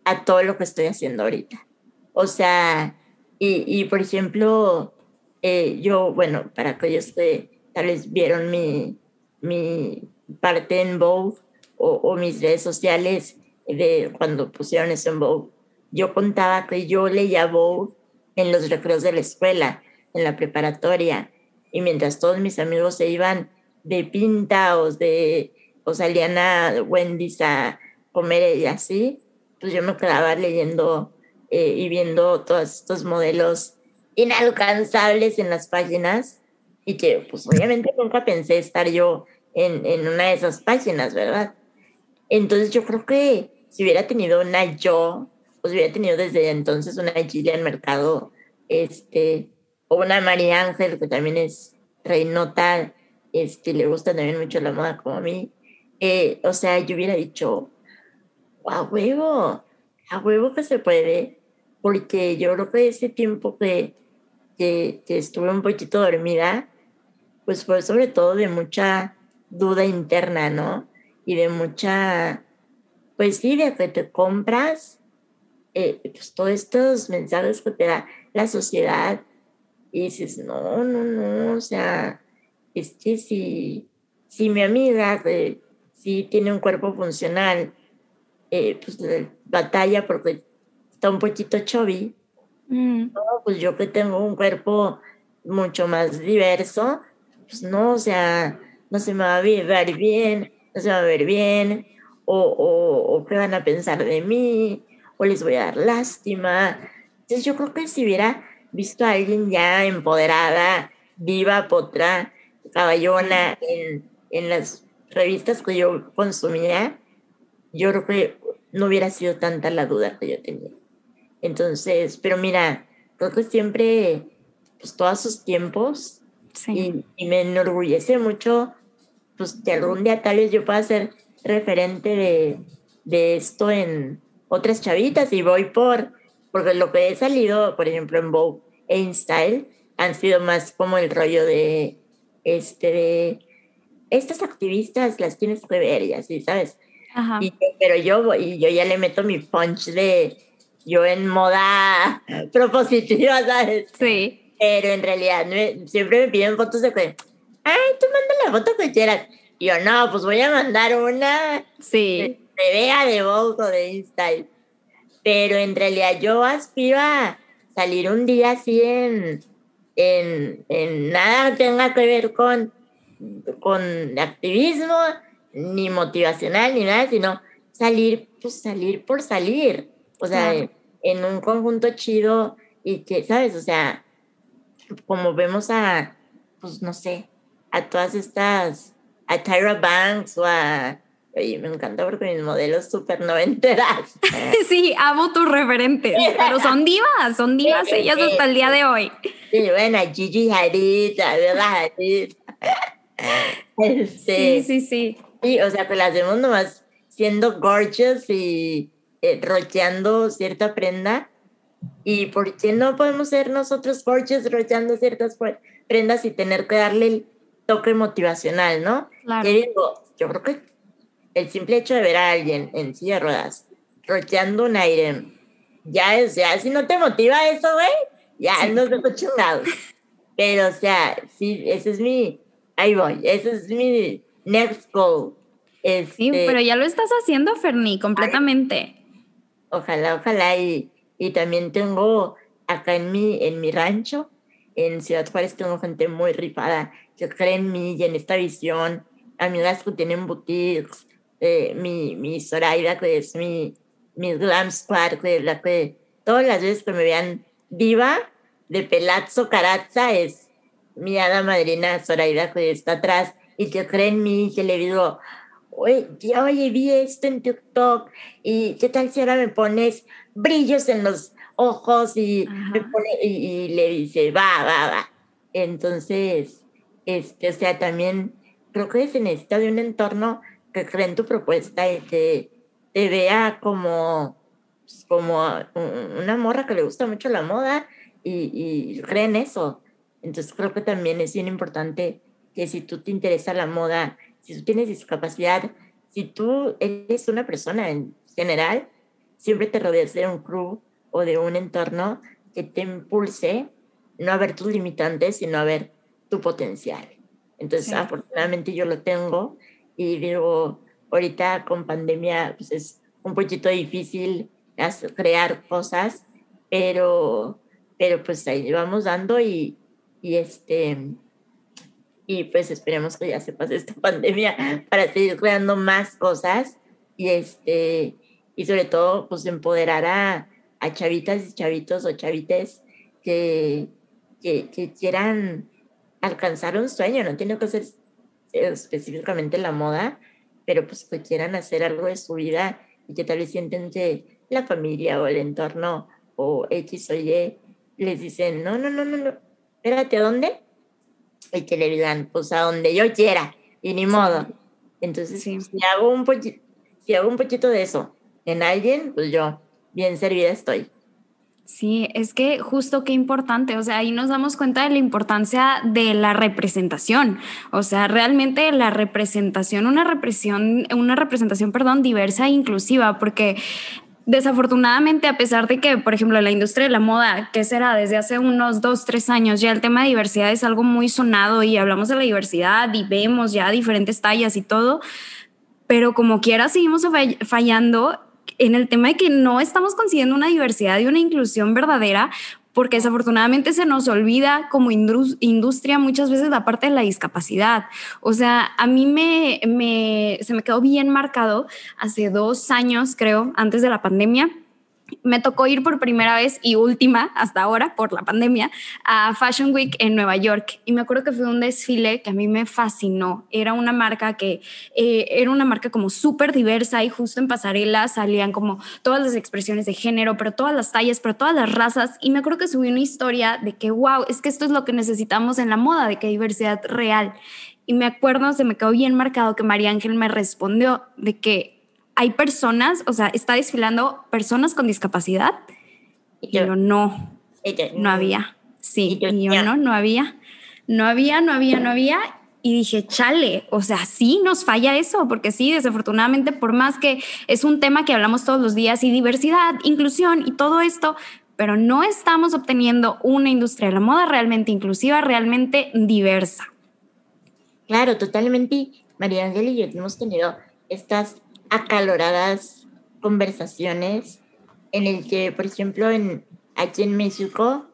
a todo lo que estoy haciendo ahorita. O sea, y, y por ejemplo, eh, yo, bueno, para aquellos que tal vez vieron mi, mi parte en Vogue o, o, mis redes sociales de cuando pusieron eso en Vogue. Yo contaba que yo leía Vogue en los recreos de la escuela, en la preparatoria, y mientras todos mis amigos se iban de pinta o, de, o salían a Wendy's a comer y así, pues yo me quedaba leyendo eh, y viendo todos estos modelos inalcanzables en las páginas y que pues obviamente nunca pensé estar yo en, en una de esas páginas, ¿verdad? Entonces yo creo que si hubiera tenido una yo, pues hubiera tenido desde entonces una Gillian Mercado, este, o una María Ángel, que también es reinota, este, le gusta también mucho la moda como a mí. Eh, o sea, yo hubiera dicho, a huevo, a huevo que se puede, porque yo creo que ese tiempo que, que, que estuve un poquito dormida, pues fue sobre todo de mucha duda interna, ¿no? Y de mucha, pues sí, de que te compras eh, pues todos estos mensajes que te da la sociedad y dices, no, no, no, o sea, es que si, si mi amiga que sí tiene un cuerpo funcional, eh, pues batalla porque está un poquito chubby, mm. no, pues yo que tengo un cuerpo mucho más diverso, pues no, o sea, no se me va a ver bien, no se me va a ver bien, o, o, o qué van a pensar de mí, o les voy a dar lástima. Entonces yo creo que si hubiera visto a alguien ya empoderada, viva, potra, caballona en, en las revistas que yo consumía, yo creo que no hubiera sido tanta la duda que yo tenía. Entonces, pero mira, creo que siempre, pues todos sus tiempos, Sí. Y, y, me enorgullece mucho, pues que algún día tal vez yo pueda ser referente de, de esto en otras chavitas y voy por, porque lo que he salido, por ejemplo, en Vogue e InStyle, han sido más como el rollo de, este, de, estas activistas las tienes que ver y así, ¿sabes? Ajá. Y, pero yo, y yo ya le meto mi punch de yo en moda (laughs) propositiva, ¿sabes? Sí. Pero en realidad siempre me piden fotos de que, ay, tú manda la foto que quieras. Y yo, no, pues voy a mandar una sí. se vea de Vogue o de InStyle. Pero en realidad yo aspiro a salir un día así en, en, en nada que tenga que ver con, con activismo, ni motivacional, ni nada, sino salir, pues salir por salir. O sea, claro. en un conjunto chido y que, ¿sabes? O sea, como vemos a, pues no sé, a todas estas, a Tyra Banks o a, oye, me encanta porque mis modelos súper noventeras. (laughs) sí, amo tus referentes, pero son divas, son divas ellas hasta el día de hoy. Sí, bueno, Gigi Hadid, ¿verdad? Hadid. Este, sí, sí, sí. Sí, o sea, que las vemos nomás siendo gorgeous y eh, rocheando cierta prenda. ¿Y por qué no podemos ser nosotros gorgeous rocheando ciertas prendas y tener que darle el toque motivacional, no? Claro. Yo digo, yo creo que el simple hecho de ver a alguien en silla de ruedas rocheando un aire, ya, o sea, si no te motiva eso, güey, ya sí. nos dejo chingados. Pero, o sea, sí, ese es mi, ahí voy, ese es mi next goal. Este, sí, pero ya lo estás haciendo, Ferni, completamente. Ojalá, ojalá. Y, y también tengo acá en mi, en mi rancho, en Ciudad Juárez, tengo gente muy rifada que cree en mí y en esta visión. Amigas que tienen boutiques, eh, mi, mi Zoraida, que es mi, mi glam squad, que la que todas las veces que me vean viva de Pelazzo Carazza es mi hada madrina Zoraida, que está atrás y que cree en mí y que le digo, oye, oye, vi esto en TikTok y qué tal si ahora me pones brillos en los ojos y, me pone, y, y, le dice, va, va, va. Entonces, este, o sea, también creo que se necesita de un entorno que cree en tu propuesta y que te vea como, pues, como una morra que le gusta mucho la moda y, y cree en eso. Entonces creo que también es bien importante que si tú te interesa la moda, si tú tienes discapacidad, si tú eres una persona en general, siempre te rodeas de un crew o de un entorno que te impulse no a ver tus limitantes, sino a ver tu potencial. Entonces, sí. afortunadamente yo lo tengo y digo, ahorita con pandemia pues es un poquito difícil crear cosas, pero, pero pues ahí vamos dando y, y este y pues esperemos que ya se pase esta (laughs) pandemia para seguir creando más cosas y este y sobre todo pues empoderar a, a chavitas y chavitos o chavites que, que, que, quieran alcanzar un sueño, no tiene que ser específicamente la moda, pero pues que quieran hacer algo de su vida y que tal vez sienten que la familia o el entorno o X o Y les dicen, no, no, no, no, no, espérate, ¿a dónde? Y que le digan, pues a donde yo quiera, y ni modo. Entonces, sí. si, hago un poquito, si hago un poquito de eso en alguien, pues yo bien servida estoy. Sí, es que justo qué importante, o sea, ahí nos damos cuenta de la importancia de la representación, o sea, realmente la representación, una represión, una representación, perdón, diversa e inclusiva, porque desafortunadamente, a pesar de que, por ejemplo, la industria de la moda, que será desde hace unos dos, tres años, ya el tema de diversidad es algo muy sonado y hablamos de la diversidad y vemos ya diferentes tallas y todo, pero como quiera seguimos fallando en el tema de que no estamos consiguiendo una diversidad y una inclusión verdadera porque desafortunadamente se nos olvida como industria muchas veces la parte de la discapacidad. O sea, a mí me, me, se me quedó bien marcado hace dos años, creo, antes de la pandemia me tocó ir por primera vez y última hasta ahora por la pandemia a Fashion Week en Nueva York. Y me acuerdo que fue un desfile que a mí me fascinó. Era una marca que eh, era una marca como súper diversa y justo en pasarela salían como todas las expresiones de género pero todas las tallas pero todas las razas. Y me acuerdo que subí una historia de que wow es que esto es lo que necesitamos en la moda de que diversidad real y me acuerdo se me quedó bien marcado que María Ángel me respondió de que hay personas, o sea, está desfilando personas con discapacidad. Y yo, no, no había. Sí, y yo, no, no había. No había, no había, no había. Y dije, chale, o sea, sí nos falla eso, porque sí, desafortunadamente, por más que es un tema que hablamos todos los días y diversidad, inclusión y todo esto, pero no estamos obteniendo una industria de la moda realmente inclusiva, realmente diversa. Claro, totalmente. María Ángel y yo hemos tenido estas acaloradas conversaciones en el que, por ejemplo, en, aquí en México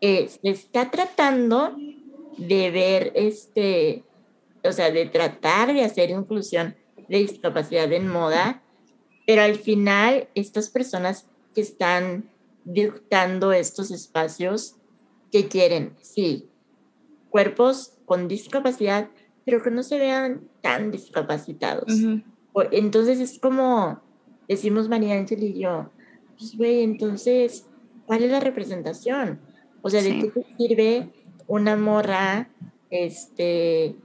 eh, se está tratando de ver, este, o sea, de tratar de hacer inclusión de discapacidad en moda, pero al final estas personas que están dictando estos espacios, que quieren? Sí, cuerpos con discapacidad, pero que no se vean tan discapacitados. Entonces es como decimos María Ángel y yo, pues güey, entonces, ¿cuál es la representación? O sea, ¿de qué te sirve una morra este,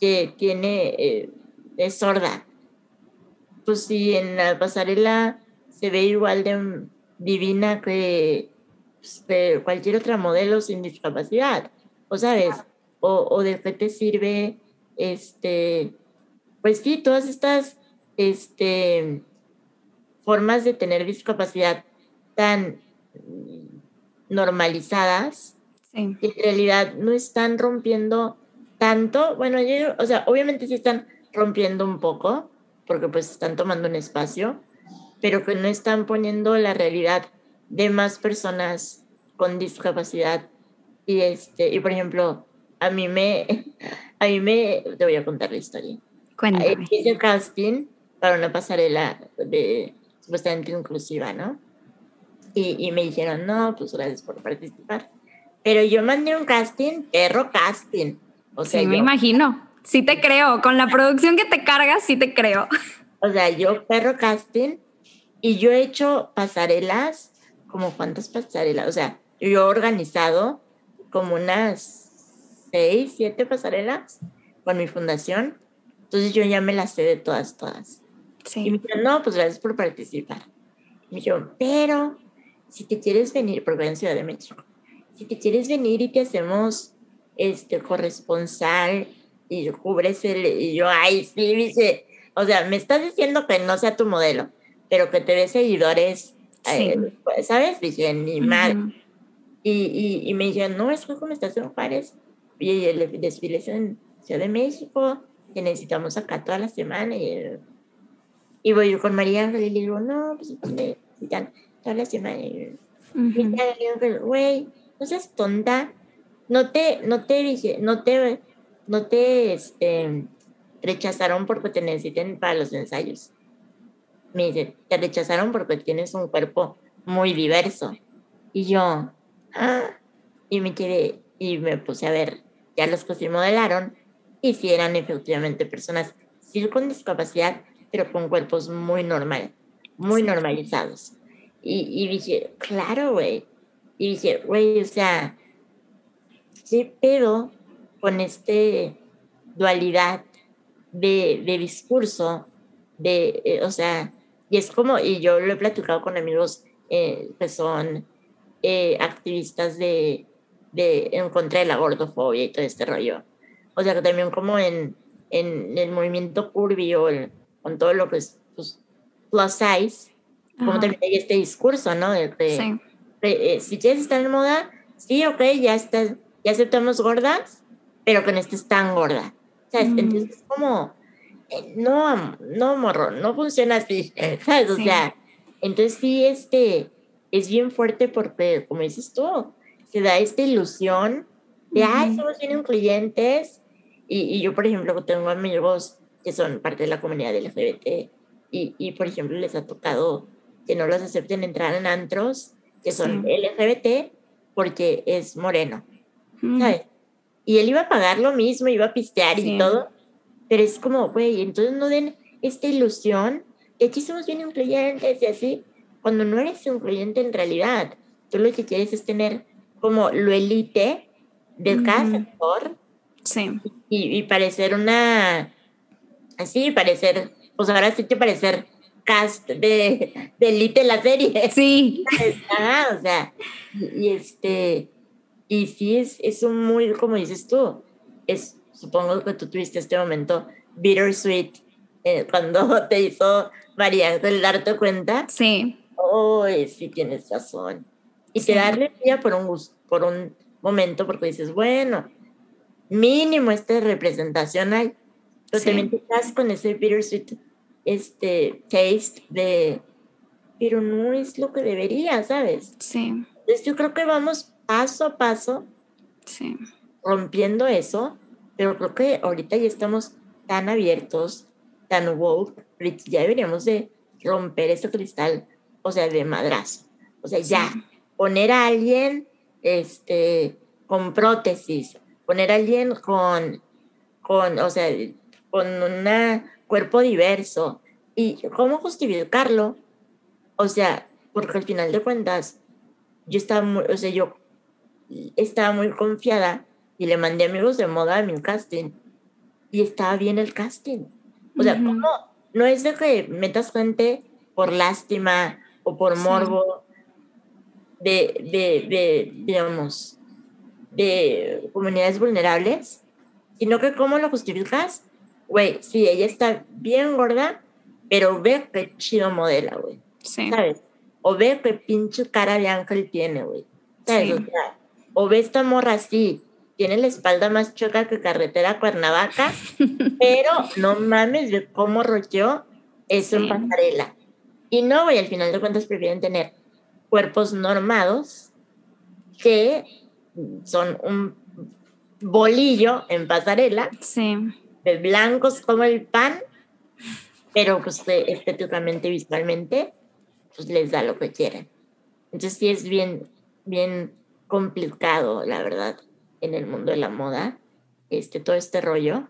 que tiene, eh, es sorda. Pues si en la pasarela se ve igual de divina que, pues, que cualquier otra modelo sin discapacidad, o sabes, o, o de qué te sirve, este, pues sí, todas estas, este, formas de tener discapacidad tan normalizadas, Sí. en realidad no están rompiendo tanto, bueno, yo, o sea, obviamente sí están rompiendo un poco, porque pues están tomando un espacio, pero que no están poniendo la realidad de más personas con discapacidad. Y este, y por ejemplo, a mí me, (laughs) a mí me, te voy a contar la historia. Cuéntame. Hice casting para una pasarela de supuestamente inclusiva, ¿no? Y, y me dijeron, no, pues gracias por participar. Pero yo mandé un casting, perro casting. O sea, Sí, me yo, imagino. Sí te creo. Con la producción que te cargas, sí te creo. o sea, yo perro casting y yo he hecho pasarelas, como cuántas pasarelas, o sea, yo he organizado como unas seis, siete pasarelas con mi fundación. Entonces yo ya me las sé de todas, todas. Y Sí. me dijeron, no, pues gracias por participar. Y me dijeron, pero si te quieres venir, porque en Ciudad de México, si te quieres venir y te hacemos este corresponsal y cubres el. Y yo, ay, sí, dice, o sea, me estás diciendo que no sea tu modelo, pero que te dé seguidores, eh, Sí. ¿sabes? Dije, ni mal. Ujú. Y, y, y me dijeron, no, es que como estás en Juárez y el desfile es en Ciudad de México, que necesitamos acá toda la semana. Y, y voy yo con María Ángel y le digo, no, pues necesitan toda la semana. Y, le güey, no seas tonta. No te, no te no te, no te este, rechazaron porque te necesiten para los ensayos. Me dice, te rechazaron porque tienes un cuerpo muy diverso. Y yo, ah, y me quedé, y me puse a ver, ya los que sí modelaron, y si eran efectivamente personas, sí con discapacidad, pero con cuerpos muy normal, muy normalizados. Y, y dije, claro, güey. Y dije, güey, o sea, ¿qué pedo con este dualidad de, de discurso? De, eh, o sea, y es como, y yo lo he platicado con amigos eh, que son eh, activistas de, de en contra de la gordofobia y todo este rollo. O sea, que también como en, en el movimiento curvy o el- con todo lo que es pues, plus size, como Ajá. también hay este discurso, ¿no? De, de- Sí. de, eh, si quieres estar en moda, sí, ok, ya está, ya aceptamos gordas, pero que no estés tan gorda. ¿Sabes? Mm. Entonces es como, eh, no, no, morro, no funciona así, (laughs) ¿sabes? O Sí. sea, entonces sí, este, es bien fuerte porque, como dices tú, se da esta ilusión de, ay, Ujú. somos bien incluyentes. Y, y yo, por ejemplo, tengo amigos que son parte de la comunidad LGBT y, y por ejemplo, les ha tocado que no los acepten entrar en antros que son Sí. LGBT porque es moreno, Mm. ¿sabes? Y él iba a pagar lo mismo, iba a pistear Sí. y todo, pero es como, güey, entonces no den esta ilusión de aquí somos bien incluyentes y así, cuando no eres incluyente en realidad. Tú lo que quieres es tener como lo elite de cada sector Sí. y, y parecer una, así, parecer, pues ahora sí que parecer cast de, de elite la serie. Sí. Ajá, o sea, y, este, y sí es, es un muy, como dices tú, es, supongo que tú tuviste este momento bittersweet eh, cuando (laughs) te hizo María Ángel darte cuenta, Sí. oh, sí tienes razón. Y Sí. te da alegría por un, por un momento porque dices, bueno, mínimo esta representación hay, pero Sí. también te estás con ese bittersweet este, taste de, pero no es lo que debería, ¿sabes? Sí. Entonces yo creo que vamos paso a paso Sí. rompiendo eso, pero creo que ahorita ya estamos tan abiertos, tan woke, ya deberíamos de romper ese cristal, o sea, de madrazo. O sea, ya, poner a alguien este, con prótesis, poner a alguien con, con, o sea, con un cuerpo diverso. ¿Y cómo justificarlo? O sea, porque al final de cuentas, yo estaba muy, o sea, yo estaba muy confiada y le mandé amigos de moda a mi casting. y estaba bien el casting. O sea, ¿cómo? No es de que metas gente por lástima o por morbo de, de, de, digamos, de comunidades vulnerables, sino que cómo lo justificas, güey, sí, ella está bien gorda, pero ve qué chido modela, güey. Sí. ¿Sabes? O ve qué pinche cara de ángel tiene, güey. ¿Sabes? O, sea, o ve esta morra así, tiene la espalda más choca que carretera Cuernavaca, (laughs) pero no mames de cómo roqueó eso en pasarela. Y no, güey, al final de cuentas prefieren tener cuerpos normados que son un bolillo en pasarela, sí. de blancos como el pan, pero pues estéticamente, visualmente, pues les da lo que quieren. Entonces sí es bien, bien complicado, la verdad, en el mundo de la moda, este, todo este rollo.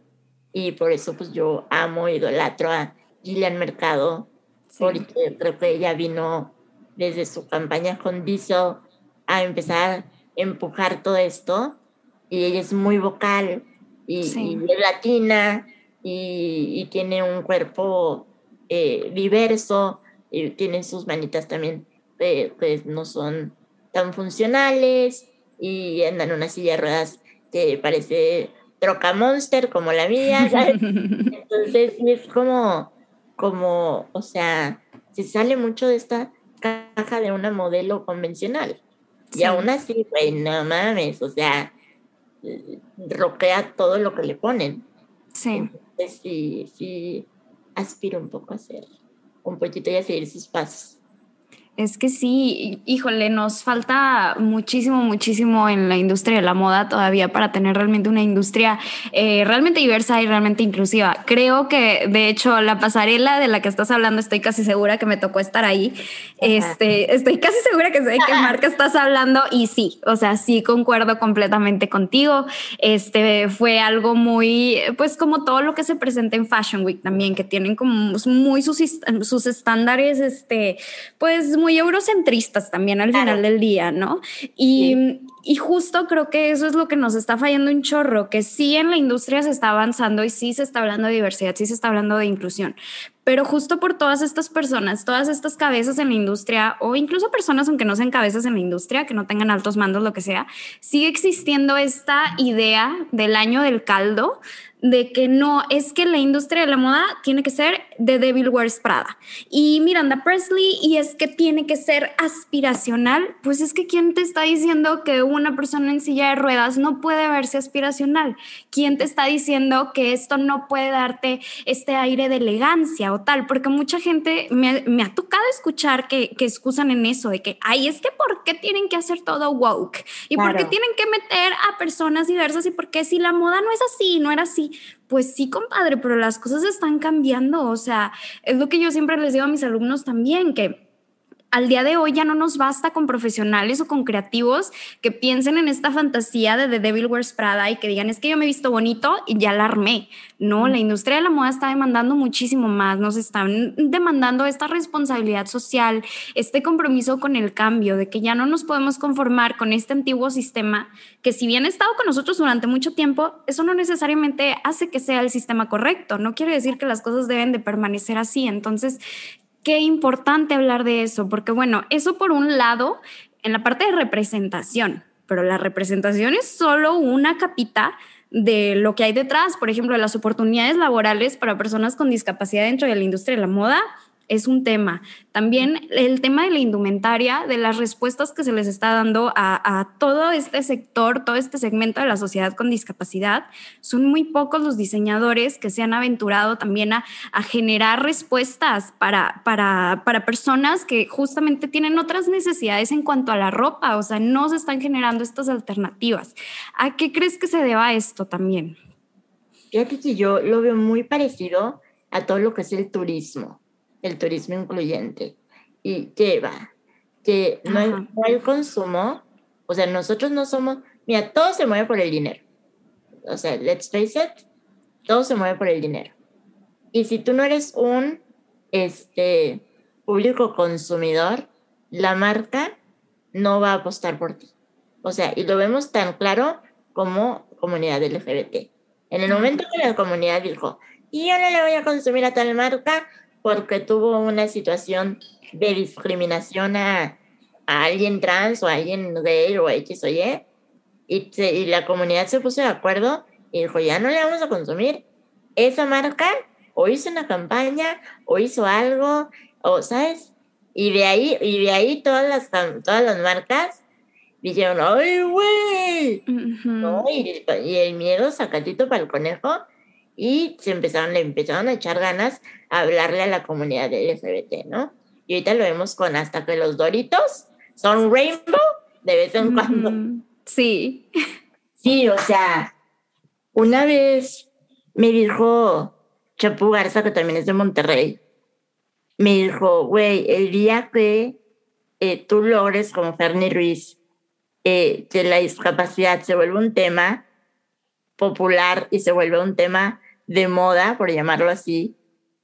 Y por eso pues yo amo, idolatro a Gillian Mercado, porque creo que ella vino desde su campaña con Diesel a empezar empujar todo esto y ella es muy vocal y, es latina y, tiene un cuerpo eh, diverso y tiene sus manitas también que pues, no son tan funcionales y anda en una silla de ruedas que parece troca monster como la mía, (laughs) Entonces es como, como, o sea, se sale mucho de esta caja de una modelo convencional. Y aún así, güey, no mames, o sea, roquea todo lo que le ponen. Sí. Entonces, sí, sí, aspiro un poco a ser un poquito y a seguir sus pasos. Es que sí, híjole, nos falta muchísimo, muchísimo en la industria de la moda todavía para tener realmente una industria eh, realmente diversa y realmente inclusiva. Creo que, de hecho, la pasarela de la que estás hablando, estoy casi segura que me tocó estar ahí. Este, estoy casi segura que sé de qué (laughs) marca estás hablando y sí, o sea, sí concuerdo completamente contigo. Este fue algo muy, pues como todo lo que se presenta en Fashion Week también, que tienen como muy sus, sus estándares, este, pues muy eurocentristas también al final del día, ¿no? Y, y, justo creo que eso es lo que nos está fallando un chorro, que sí en la industria se está avanzando y sí se está hablando de diversidad, sí se está hablando de inclusión, pero justo por todas estas personas, todas estas cabezas en la industria o incluso personas aunque no sean cabezas en la industria, que no tengan altos mandos, lo que sea, sigue existiendo esta idea del año del caldo de que no, es que la industria de la moda tiene que ser de Devil Wears Prada y Miranda Presley y es que tiene que ser aspiracional, pues es que ¿quién te está diciendo que una persona en silla de ruedas no puede verse aspiracional? ¿Quién te está diciendo que esto no puede darte este aire de elegancia o tal? Porque mucha gente me, ha tocado escuchar que, que, excusan en eso, de que, ay, es que ¿por qué tienen que hacer todo woke? ¿Y por qué tienen que meter a personas diversas? ¿Y por qué si la moda no es así, no era así? Pues sí, compadre, pero las cosas están cambiando. O sea, es lo que yo siempre les digo a mis alumnos también, que al día de hoy ya no nos basta con profesionales o con creativos que piensen en esta fantasía de The Devil Wears Prada y que digan, es que yo me he visto bonito y ya la armé. No, la industria de la moda está demandando muchísimo más, nos están demandando esta responsabilidad social, este compromiso con el cambio, de que ya no nos podemos conformar con este antiguo sistema que si bien ha estado con nosotros durante mucho tiempo, eso no necesariamente hace que sea el sistema correcto, no quiere decir que las cosas deben de permanecer así. Entonces, qué importante hablar de eso, porque bueno, eso por un lado, en la parte de representación, pero la representación es solo una capita de lo que hay detrás, por ejemplo, de las oportunidades laborales para personas con discapacidad dentro de la industria de la moda es un tema. También el tema de la indumentaria, de las respuestas que se les está dando a, todo este sector, todo este segmento de la sociedad con discapacidad. Son muy pocos los diseñadores que se han aventurado también a, generar respuestas para, para, para personas que justamente tienen otras necesidades en cuanto a la ropa, o sea, no se están generando estas alternativas. ¿A qué crees que se deba esto también? Fíjate que yo lo veo muy parecido a todo lo que es el turismo el turismo incluyente y lleva que no hay, consumo, o sea, nosotros no somos, mira, todo se mueve por el dinero. O sea, let's face it, todo se mueve por el dinero. Y si tú no eres un este, público consumidor, la marca no va a apostar por ti. O sea, y lo vemos tan claro como comunidad LGBT. En el momento que la comunidad dijo, y yo no le voy a consumir a tal marca porque tuvo una situación de discriminación a, a alguien trans o a alguien gay o X o Y, y, y la comunidad se puso de acuerdo y dijo, ya no le vamos a consumir. Esa marca o hizo una campaña o hizo algo, o, ¿sabes? Y de ahí, y de ahí todas las, todas las marcas dijeron, ¡ay, güey! ¿No? y, y, el miedo sacatito para el conejo y se empezaron, le empezaron a echar ganas a hablarle a la comunidad LGBT, ¿no? Y ahorita lo vemos con hasta que los doritos son rainbow de vez en cuando. Sí. Sí, o sea, una vez me dijo Chapu Garza, que también es de Monterrey, me dijo, güey, el día que eh, tú logres como Fernie Ruiz eh, que la discapacidad se vuelva un tema popular y se vuelva un tema de moda, por llamarlo así,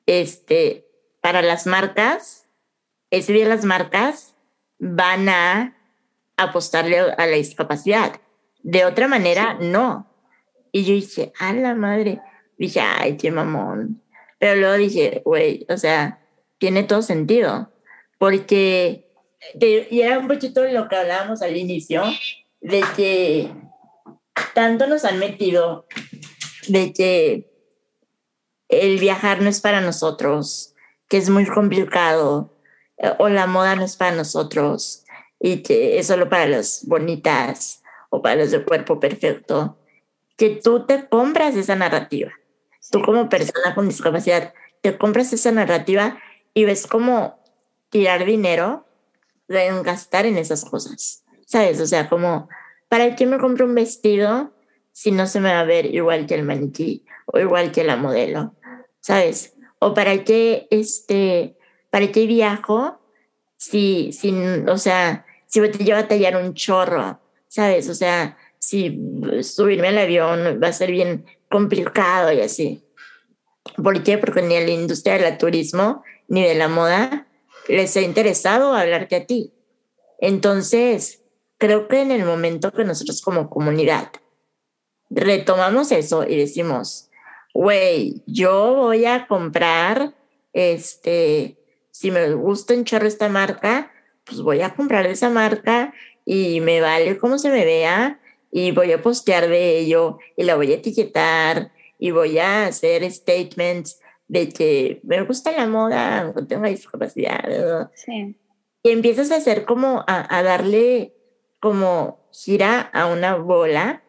este, para las marcas, ese día las marcas van a apostarle a la discapacidad. De otra manera, no. Y yo dije, a la madre. Dije, ay, qué mamón. Pero luego dije, güey, o sea, tiene todo sentido. Porque, y era un poquito lo que hablábamos al inicio, de que tanto nos han metido, de que el viajar no es para nosotros, que es muy complicado, o la moda no es para nosotros, y que es solo para las bonitas o para los de cuerpo perfecto, que tú te compras esa narrativa. Tú como persona con discapacidad, te compras esa narrativa y ves cómo tirar dinero en gastar en esas cosas. ¿Sabes? O sea, como, ¿para qué me compro un vestido si no se me va a ver igual que el maniquí o igual que la modelo? ¿Sabes? O para qué, este, para qué viajo si, si, o sea, si te lleva a tallar un chorro, ¿sabes? O sea, si subirme al avión va a ser bien complicado y así. ¿Por qué? Porque ni la industria del turismo ni de la moda les ha interesado hablarte a ti. Entonces, creo que en el momento que nosotros como comunidad retomamos eso y decimos, güey, yo voy a comprar, este, si me gusta un chorro esta marca, pues voy a comprar esa marca y me vale cómo se me vea y voy a postear de ello y la voy a etiquetar y voy a hacer statements de que me gusta la moda, tengo discapacidad. Sí. Y empiezas a hacer como a, darle como gira a una bola,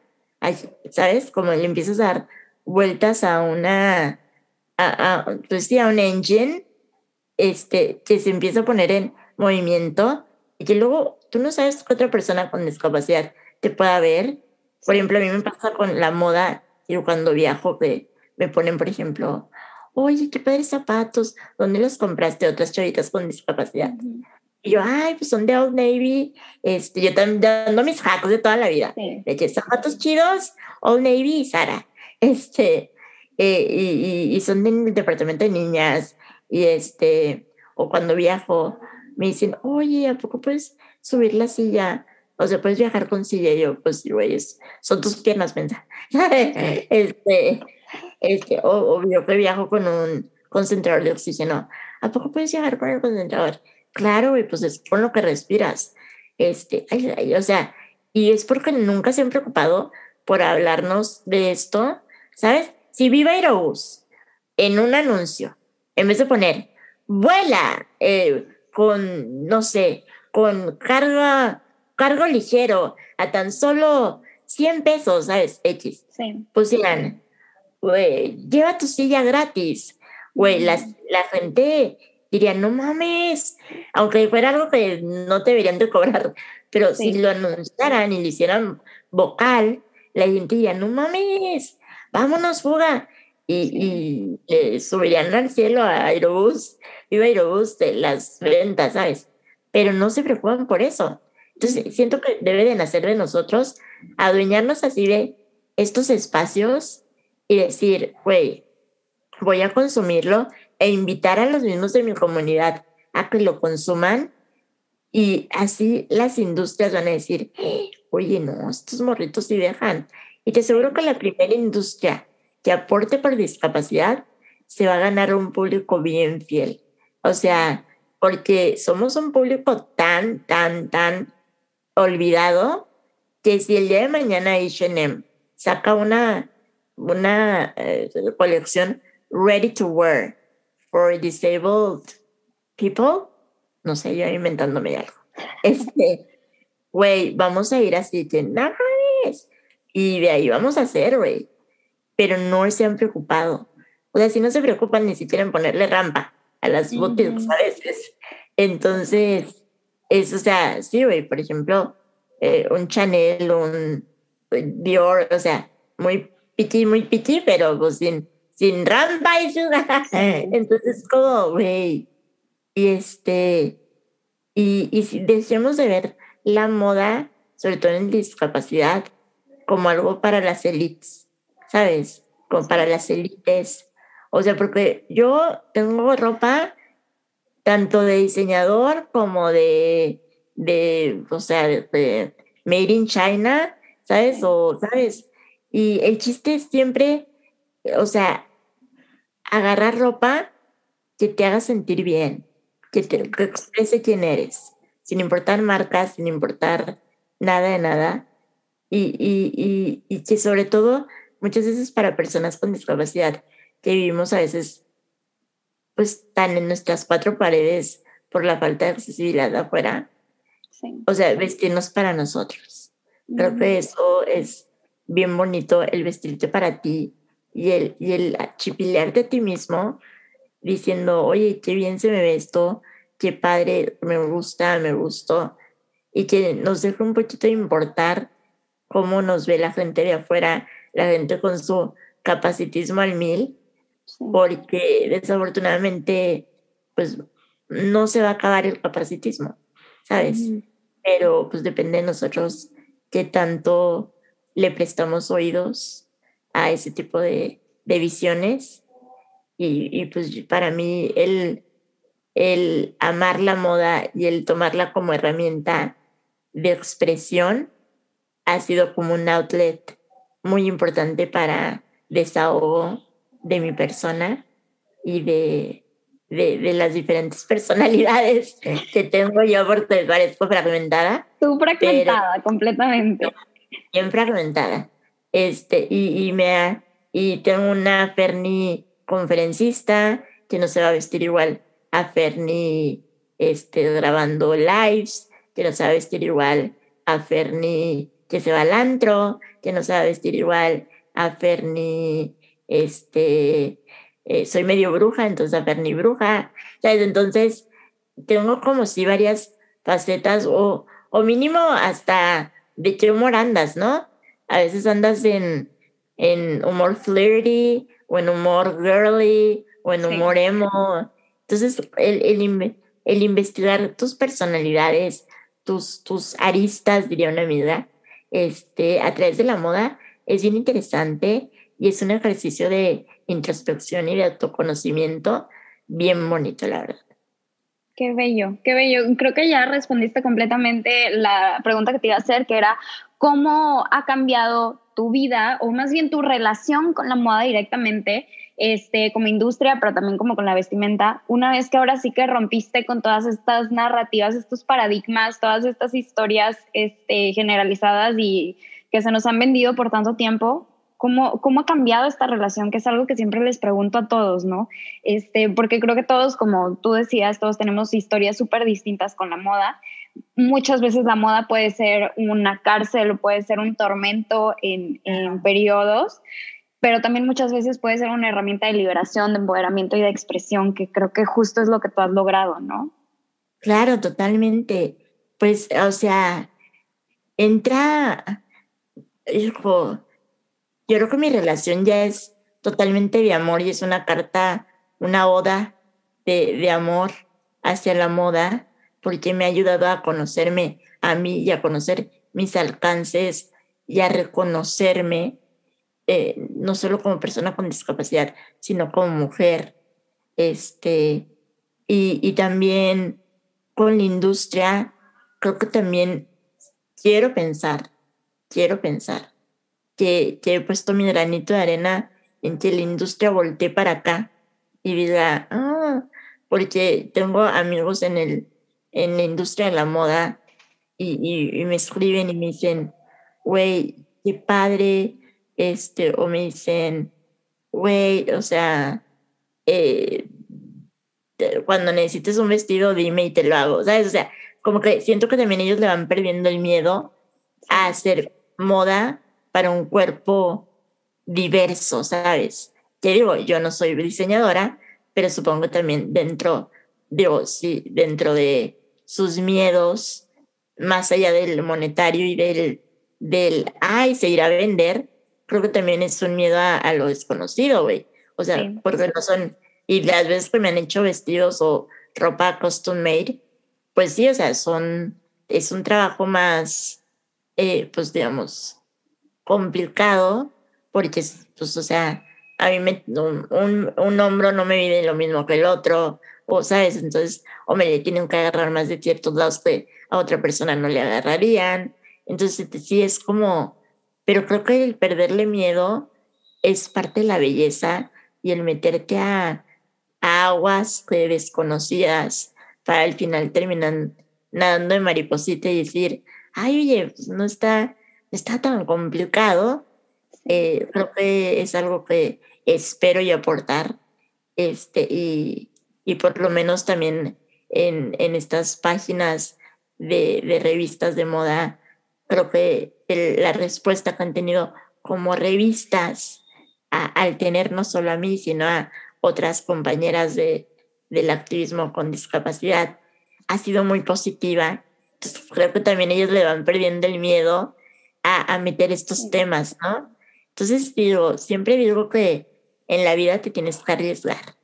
¿sabes? Como le empiezas a dar vueltas a una, a, a, pues sí, a un engine este, que se empieza a poner en movimiento y que luego tú no sabes que otra persona con discapacidad te pueda ver. Por ejemplo, a mí me pasa con la moda y cuando viajo que me ponen, por ejemplo, oye, qué padres zapatos, ¿dónde los compraste? Otras chavitas con discapacidad. Y yo, ay, pues son de Old Navy. Este, yo también dando mis hacks de toda la vida. De que zapatos chidos, Old Navy y Sara. Este, eh, y, y, son del departamento de niñas. Y este, o cuando viajo, me dicen, oye, ¿a poco puedes subir la silla? O sea, puedes viajar con silla. Y yo, pues, güey, son tus piernas, pensa. (laughs) este, este, o, yo que viajo con un concentrador de oxígeno. ¿A poco puedes viajar con el concentrador? Claro, güey, pues es con lo que respiras. Este, o sea, y es porque nunca se han preocupado por hablarnos de esto, ¿sabes? Si Viva Aerobús en un anuncio, en vez de poner, vuela, eh, con, no sé, con carga, cargo ligero a tan solo 100 pesos, ¿sabes? X. Sí. Pusieran, güey, lleva tu silla gratis. Güey, la, la gente diría, no mames, aunque fuera algo que no te deberían de cobrar, pero si lo anunciaran y lo hicieran vocal, la gente diría, no mames, vámonos, fuga. Y, y subirían al cielo a Aerobús viva Aerobús de las ventas, ¿sabes? Pero no se preocupan por eso. Entonces, siento que debe de nacer de nosotros adueñarnos así de estos espacios y decir, güey, voy a consumirlo e invitar a los mismos de mi comunidad a que lo consuman y así las industrias van a decir, oye, no, estos morritos sí dejan. Y te aseguro que la primera industria que aporte por discapacidad, se va a ganar un público bien fiel. O sea, porque somos un público tan, tan, tan olvidado que si el día de mañana H&M saca una, una eh, colección ready to wear for disabled people, no sé, yo inventándome algo. Este, güey, vamos a ir así, que nada Y de ahí vamos a hacer, güey. Pero no se han preocupado. O sea, si no se preocupan ni siquiera en ponerle rampa a las botellas a veces. Entonces, es, o sea, sí, güey, por ejemplo, eh, un Chanel, un Dior, o sea, muy piqui, muy piqui, pero pues sin, sin rampa y (laughs) Entonces, como, güey, y este, y, y si deseamos de ver la moda, sobre todo en discapacidad, como algo para las élites, ¿sabes? Como para las élites. O sea, porque yo tengo ropa tanto de diseñador como de, de o sea, de, made in China, ¿sabes? O, ¿sabes? Y el chiste es siempre, o sea, agarrar ropa que te haga sentir bien, que te que exprese quién eres sin importar marcas, sin importar nada de nada. Y, y, y, que sobre todo muchas veces para personas con discapacidad, que vivimos a veces pues tan en nuestras cuatro paredes por la falta de accesibilidad afuera. O sea, vestirnos para nosotros. Creo que eso es bien bonito, el vestirte para ti y el, y el chipilearte a ti mismo diciendo, oye, qué bien se me ve esto, qué padre, me gusta, me gustó, y que nos deje un poquito de importar cómo nos ve la gente de afuera, la gente con su capacitismo al mil, porque desafortunadamente, pues no se va a acabar el capacitismo, ¿sabes? Pero pues depende de nosotros qué tanto le prestamos oídos a ese tipo de, de visiones. Y, y, pues para mí el, el amar la moda y el tomarla como herramienta de expresión ha sido como un outlet muy importante para desahogo de mi persona y de, de, las diferentes (laughs) personalidades que tengo yo porque parezco fragmentada. Tú fragmentada, completamente. Bien fragmentada. Este, y, y, me y tengo una Ferni conferencista que no se va a vestir igual a Fernie este, grabando lives, que no sabe vestir igual a Fernie que se va al antro, que no sabe vestir igual a Fernie, este, eh, soy medio bruja, entonces a Fernie bruja, ¿sabes? Entonces tengo como si varias facetas o, o mínimo hasta de qué humor andas, ¿no? A veces andas en, en humor flirty o en humor girly o en humor emo entonces, el, el, el, investigar tus personalidades, tus, tus aristas, diría una amiga, este, a través de la moda es bien interesante y es un ejercicio de introspección y de autoconocimiento bien bonito, la verdad. Qué bello, qué bello. Creo que ya respondiste completamente la pregunta que te iba a hacer, que era cómo ha cambiado tu vida o más bien tu relación con la moda directamente este, como industria, pero también como con la vestimenta, una vez que ahora sí que rompiste con todas estas narrativas, estos paradigmas, todas estas historias este, generalizadas y que se nos han vendido por tanto tiempo, ¿Cómo, ¿Cómo, ha cambiado esta relación? Que es algo que siempre les pregunto a todos, ¿no? Este, porque creo que todos, como tú decías, todos tenemos historias súper distintas con la moda. Muchas veces la moda puede ser una cárcel o puede ser un tormento en, en periodos pero también muchas veces puede ser una herramienta de liberación, de empoderamiento y de expresión, que creo que justo es lo que tú has logrado, ¿no? Claro, totalmente. Pues, o sea, entra, hijo, yo creo que mi relación ya es totalmente de amor y es una carta, una oda de, de amor hacia la moda, porque me ha ayudado a conocerme a mí y a conocer mis alcances y a reconocerme eh, no solo como persona con discapacidad, sino como mujer, este, y, y también con la industria, creo que también quiero pensar, quiero pensar que, que he puesto mi granito de arena en que la industria voltee para acá y diga, ah, porque tengo amigos en, el, en la industria de la moda y, y, me escriben y me dicen, güey, qué padre, este, o me dicen, güey, o sea, eh, cuando necesites un vestido, dime y te lo hago, ¿sabes? O sea, como que siento que también ellos le van perdiendo el miedo a hacer moda para un cuerpo diverso, ¿sabes? Que digo, yo no soy diseñadora, pero supongo también dentro, digo, sí, dentro de sus miedos, más allá del monetario y del, del, ay, se irá a vender, creo que también es un miedo a, lo desconocido, güey. O sea, porque no son, y las veces que me han hecho vestidos o ropa custom made, pues sí, o sea, son, es un trabajo más, eh, pues digamos, complicado, porque, pues, o sea, a mí me, un, un, hombro no me vive lo mismo que el otro, o sabes, entonces, o me tienen que agarrar más de ciertos lados que a otra persona no le agarrarían. Entonces, sí es como, pero creo que el perderle miedo es parte de la belleza y el meterte a, a aguas desconocidas para al final terminan nadando de mariposita y decir, ay, oye, pues no está, está tan complicado. Eh, creo que es algo que espero y aportar. Este, y, y por lo menos también en, en estas páginas de, de, revistas de moda, creo que la respuesta que han tenido como revistas al tener no solo a mí, sino a otras compañeras de, del activismo con discapacidad ha sido muy positiva. Entonces, creo que también ellos le van perdiendo el miedo a, a meter estos temas, ¿no? Entonces, digo, siempre digo que en la vida te tienes que arriesgar.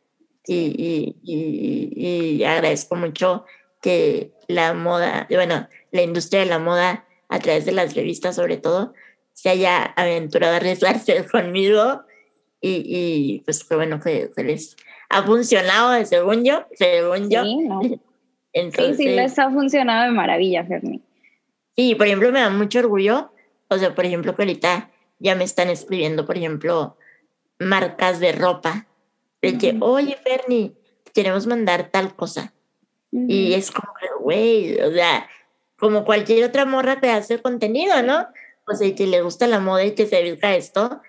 Y, y, y, agradezco mucho que la moda, bueno, la industria de la moda, a través de las revistas sobre todo, se haya aventurado a arriesgarse (laughs) conmigo y, y pues qué bueno que, que les ha funcionado, según yo, según yo. Sí, ¿no? Entonces, (laughs) sí, sí, les ha funcionado de maravilla, Fermi. Sí, por ejemplo, me da mucho orgullo, o sea, por ejemplo, que ahorita ya me están escribiendo, por ejemplo, marcas de ropa, de que, oye, Ferni, queremos mandar tal cosa. Y es como que, güey, o sea, como cualquier otra morra que hace contenido, ¿no? O sea, que le gusta la moda y que se dedica a esto.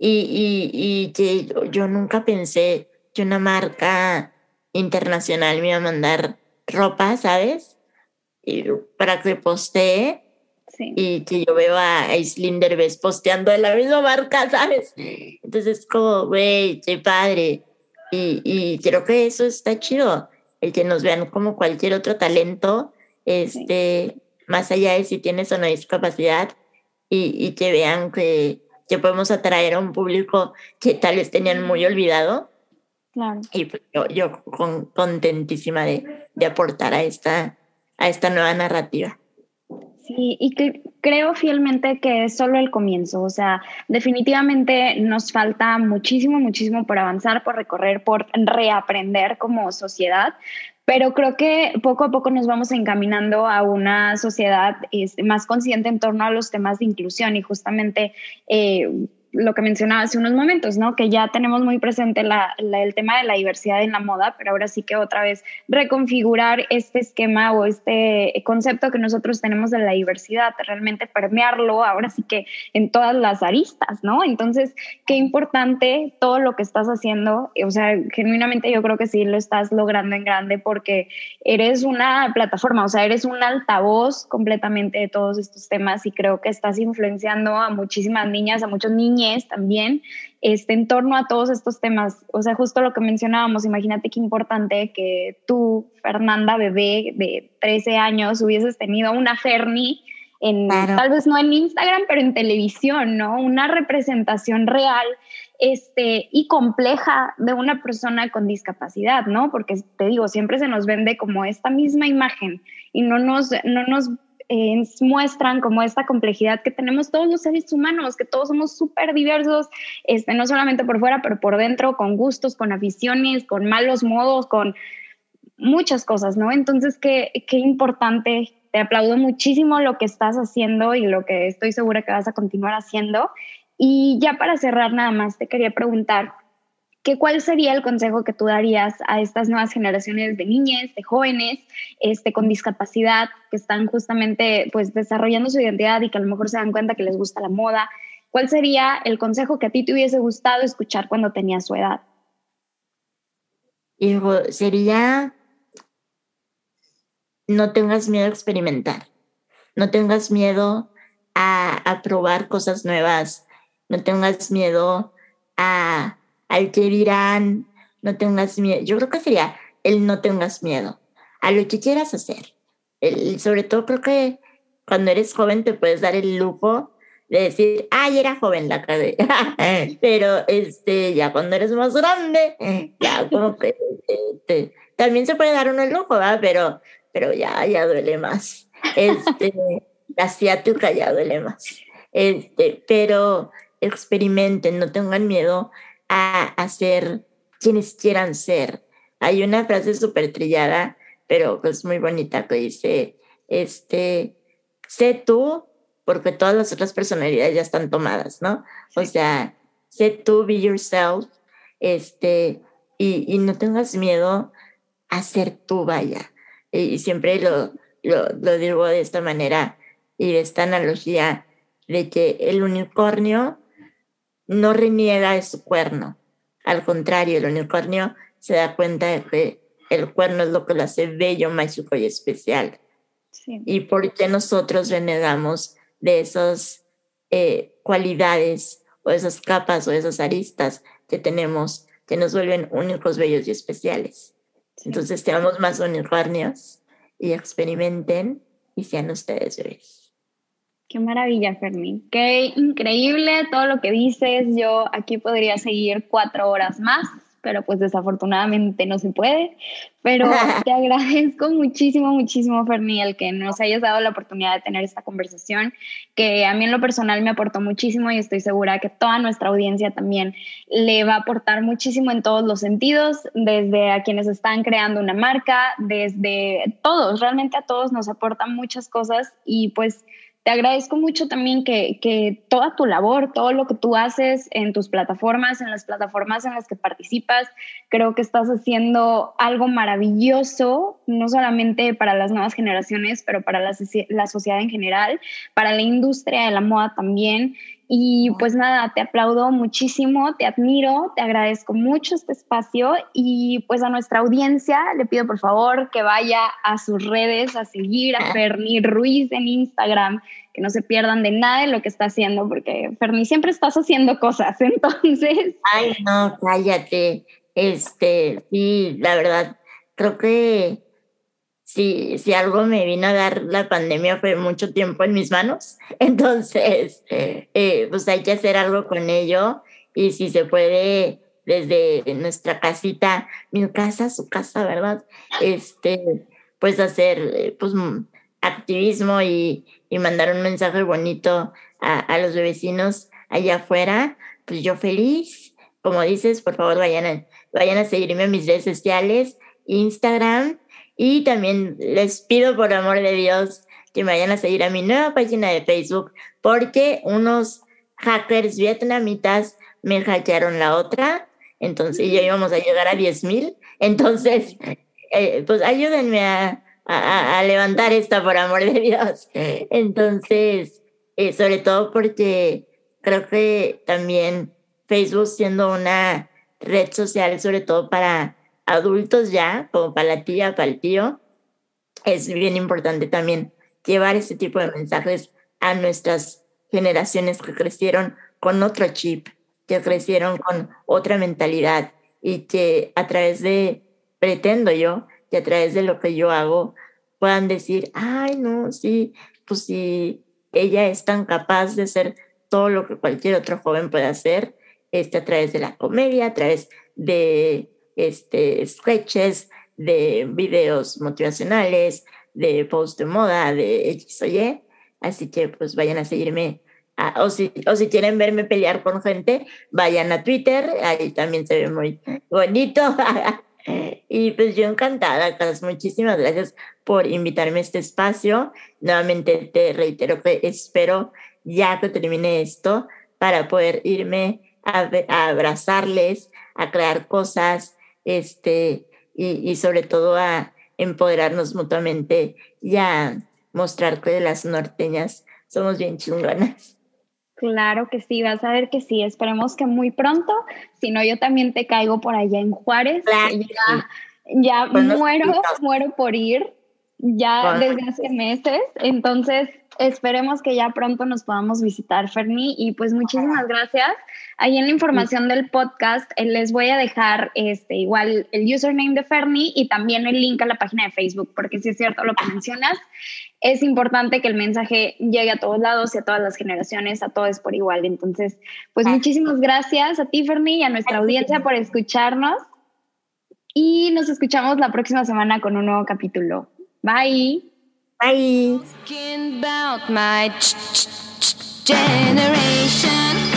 Y, y, y que yo nunca pensé, una marca internacional me iba a mandar ropa, ¿sabes? Y para que postee. Y que yo veo a Aislinn Derbez posteando de la misma marca, (laughs) ¿sabes? Entonces, como, güey, qué padre. Y, y creo que eso está chido. El que nos vean como cualquier otro talento, este, más allá de si tienes o no discapacidad, y, y que vean que, que podemos atraer a un público que tal vez tenían muy olvidado y pues yo, yo contentísima de, de, aportar a esta, a esta nueva narrativa. Sí, y que creo fielmente que es solo el comienzo, o sea, definitivamente nos falta muchísimo, muchísimo por avanzar, por recorrer, por reaprender como sociedad, pero creo que poco a poco nos vamos encaminando a una sociedad este, más consciente en torno a los temas de inclusión y justamente eh, lo que mencionaba hace unos momentos, ¿no? Que ya tenemos muy presente la, el tema de la diversidad en la moda, pero ahora sí que otra vez reconfigurar este esquema o este concepto que nosotros tenemos de la diversidad, realmente permearlo ahora sí que en todas las aristas, ¿no? Entonces, qué importante todo lo que estás haciendo, o sea, genuinamente yo creo que sí lo estás logrando en grande porque eres una plataforma, o sea, eres un altavoz completamente de todos estos temas y creo que estás influenciando a muchísimas niñas, a muchos niños también, este, en torno a todos estos temas. O sea, justo lo que mencionábamos, imagínate qué importante que tú, Fernanda, bebé de 13 años, hubieses tenido una Ferni en, tal vez no en Instagram, pero en televisión, ¿no? Una representación real este, y compleja de una persona con discapacidad, ¿no? Porque te digo, siempre se nos vende como esta misma imagen y no nos, no nos eh, muestran como esta complejidad que tenemos todos los seres humanos, que todos somos súper diversos, este, no solamente por fuera, pero por dentro, con gustos, con aficiones, con malos modos, con muchas cosas, ¿no? Entonces, qué, qué importante, te aplaudo muchísimo lo que estás haciendo y lo que estoy segura que vas a continuar haciendo. Y ya para cerrar nada más, te quería preguntar, ¿cuál sería el consejo que tú darías a estas nuevas generaciones de niñas, de jóvenes este, con discapacidad que están justamente pues, desarrollando su identidad y que a lo mejor se dan cuenta que les gusta la moda? ¿Cuál sería el consejo que a ti te hubiese gustado escuchar cuando tenías su edad? Hijo, sería no tengas miedo a experimentar, no tengas miedo a probar cosas nuevas, no tengas miedo a al que dirán, no tengas miedo. Yo creo que sería el no tengas miedo a lo que quieras hacer. El, sobre todo creo que cuando eres joven te puedes dar el lujo de decir, ay, era joven la cagué. (laughs) Pero este, ya cuando eres más grande, ya como que también se puede dar uno el lujo, ¿verdad? Pero, pero ya, ya duele más. Este, la ciática ya duele más. Este, pero experimenten, no tengan miedo a, hacer quienes quieran ser. Hay una frase súper trillada, pero es muy bonita que dice, este, sé tú, porque todas las otras personalidades ya están tomadas, ¿no? O sea, sé tú, be yourself, este, y, y no tengas miedo a ser tú, vaya. Y, siempre lo, lo, lo digo de esta manera y de esta analogía de que el unicornio no reniega de su cuerno. Al contrario, el unicornio se da cuenta de que el cuerno es lo que lo hace bello, mágico y especial. ¿Y por qué nosotros renegamos de esas eh, cualidades o esas capas o esas aristas que tenemos que nos vuelven únicos, bellos y especiales? Entonces, seamos más unicornios y experimenten y sean ustedes bebés. Qué maravilla, Fermín. Qué increíble todo lo que dices. Yo aquí podría seguir cuatro horas más, pero pues desafortunadamente no se puede. Pero (laughs) te agradezco muchísimo, muchísimo, Fermín, el que nos hayas dado la oportunidad de tener esta conversación, que a mí en lo personal me aportó muchísimo y estoy segura que toda nuestra audiencia también le va a aportar muchísimo en todos los sentidos, desde a quienes están creando una marca, desde todos, realmente a todos nos aportan muchas cosas y pues te agradezco mucho también que, toda tu labor, todo lo que tú haces en tus plataformas, en las plataformas en las que participas, creo que estás haciendo algo maravilloso, no solamente para las nuevas generaciones, pero para la, la sociedad en general, para la industria de la moda también. Y pues nada, te aplaudo muchísimo, te admiro, te agradezco mucho este espacio y pues a nuestra audiencia le pido por favor que vaya a sus redes a seguir a Ferni Ruiz en Instagram, que no se pierdan de nada de lo que está haciendo, porque Ferni siempre estás haciendo cosas, (laughs) entonces... Ay, no, cállate. Este, sí, la verdad, creo que si, si algo me vino a dar la pandemia fue mucho tiempo en mis manos. (laughs) Entonces, eh, pues hay que hacer algo con ello y si se puede desde nuestra casita, mi casa, su casa, ¿verdad? Este, pues hacer pues, activismo y, y mandar un mensaje bonito a, a, los vecinos allá afuera, pues yo feliz. Como dices, por favor vayan a, vayan a seguirme en mis redes sociales, Instagram, y también les pido por amor de Dios que me vayan a seguir a mi nueva página de Facebook porque unos hackers vietnamitas me hackearon la otra. Entonces ya íbamos a llegar a 10 mil. Entonces, eh, pues ayúdenme a, a, levantar esta por amor de Dios. Entonces, eh, sobre todo porque creo que también Facebook siendo una red social, sobre todo para adultos ya, como para la tía, para el tío, es bien importante también llevar ese tipo de mensajes a nuestras generaciones que crecieron con otro chip, que crecieron con otra mentalidad y que a través de, pretendo yo, que a través de lo que yo hago puedan decir, ay, no, sí, pues sí, ella es tan capaz de hacer todo lo que cualquier otro joven puede hacer, este, a través de la comedia, a través de este, sketches, de videos motivacionales, de post de moda, de X o Y. Así que pues vayan a seguirme. o, si, o si quieren verme pelear con gente, vayan a Twitter, ahí también se ve muy bonito. (laughs) y pues yo encantada, Carlos, muchísimas gracias por invitarme a este espacio. Nuevamente te reitero que espero ya que termine esto, para poder irme a, a abrazarles, a crear cosas, este, y, y, sobre todo a empoderarnos mutuamente y a mostrar que las norteñas somos bien chingonas. Claro que sí, vas a ver que sí, esperemos que muy pronto, si no yo también te caigo por allá en Juárez, ya, ya muero, muero por ir, ya desde hace meses, entonces esperemos que ya pronto nos podamos visitar, Ferni, y pues muchísimas gracias. Ahí en la información del podcast eh, les voy a dejar este, igual el username de Ferni y también el link a la página de Facebook, porque si es cierto lo que mencionas, es importante que el mensaje llegue a todos lados y a todas las generaciones, a todos por igual. Entonces, pues muchísimas gracias a ti, Ferni, y a nuestra audiencia por escucharnos. Y nos escuchamos la próxima semana con un nuevo capítulo. Bye. Bye. Generation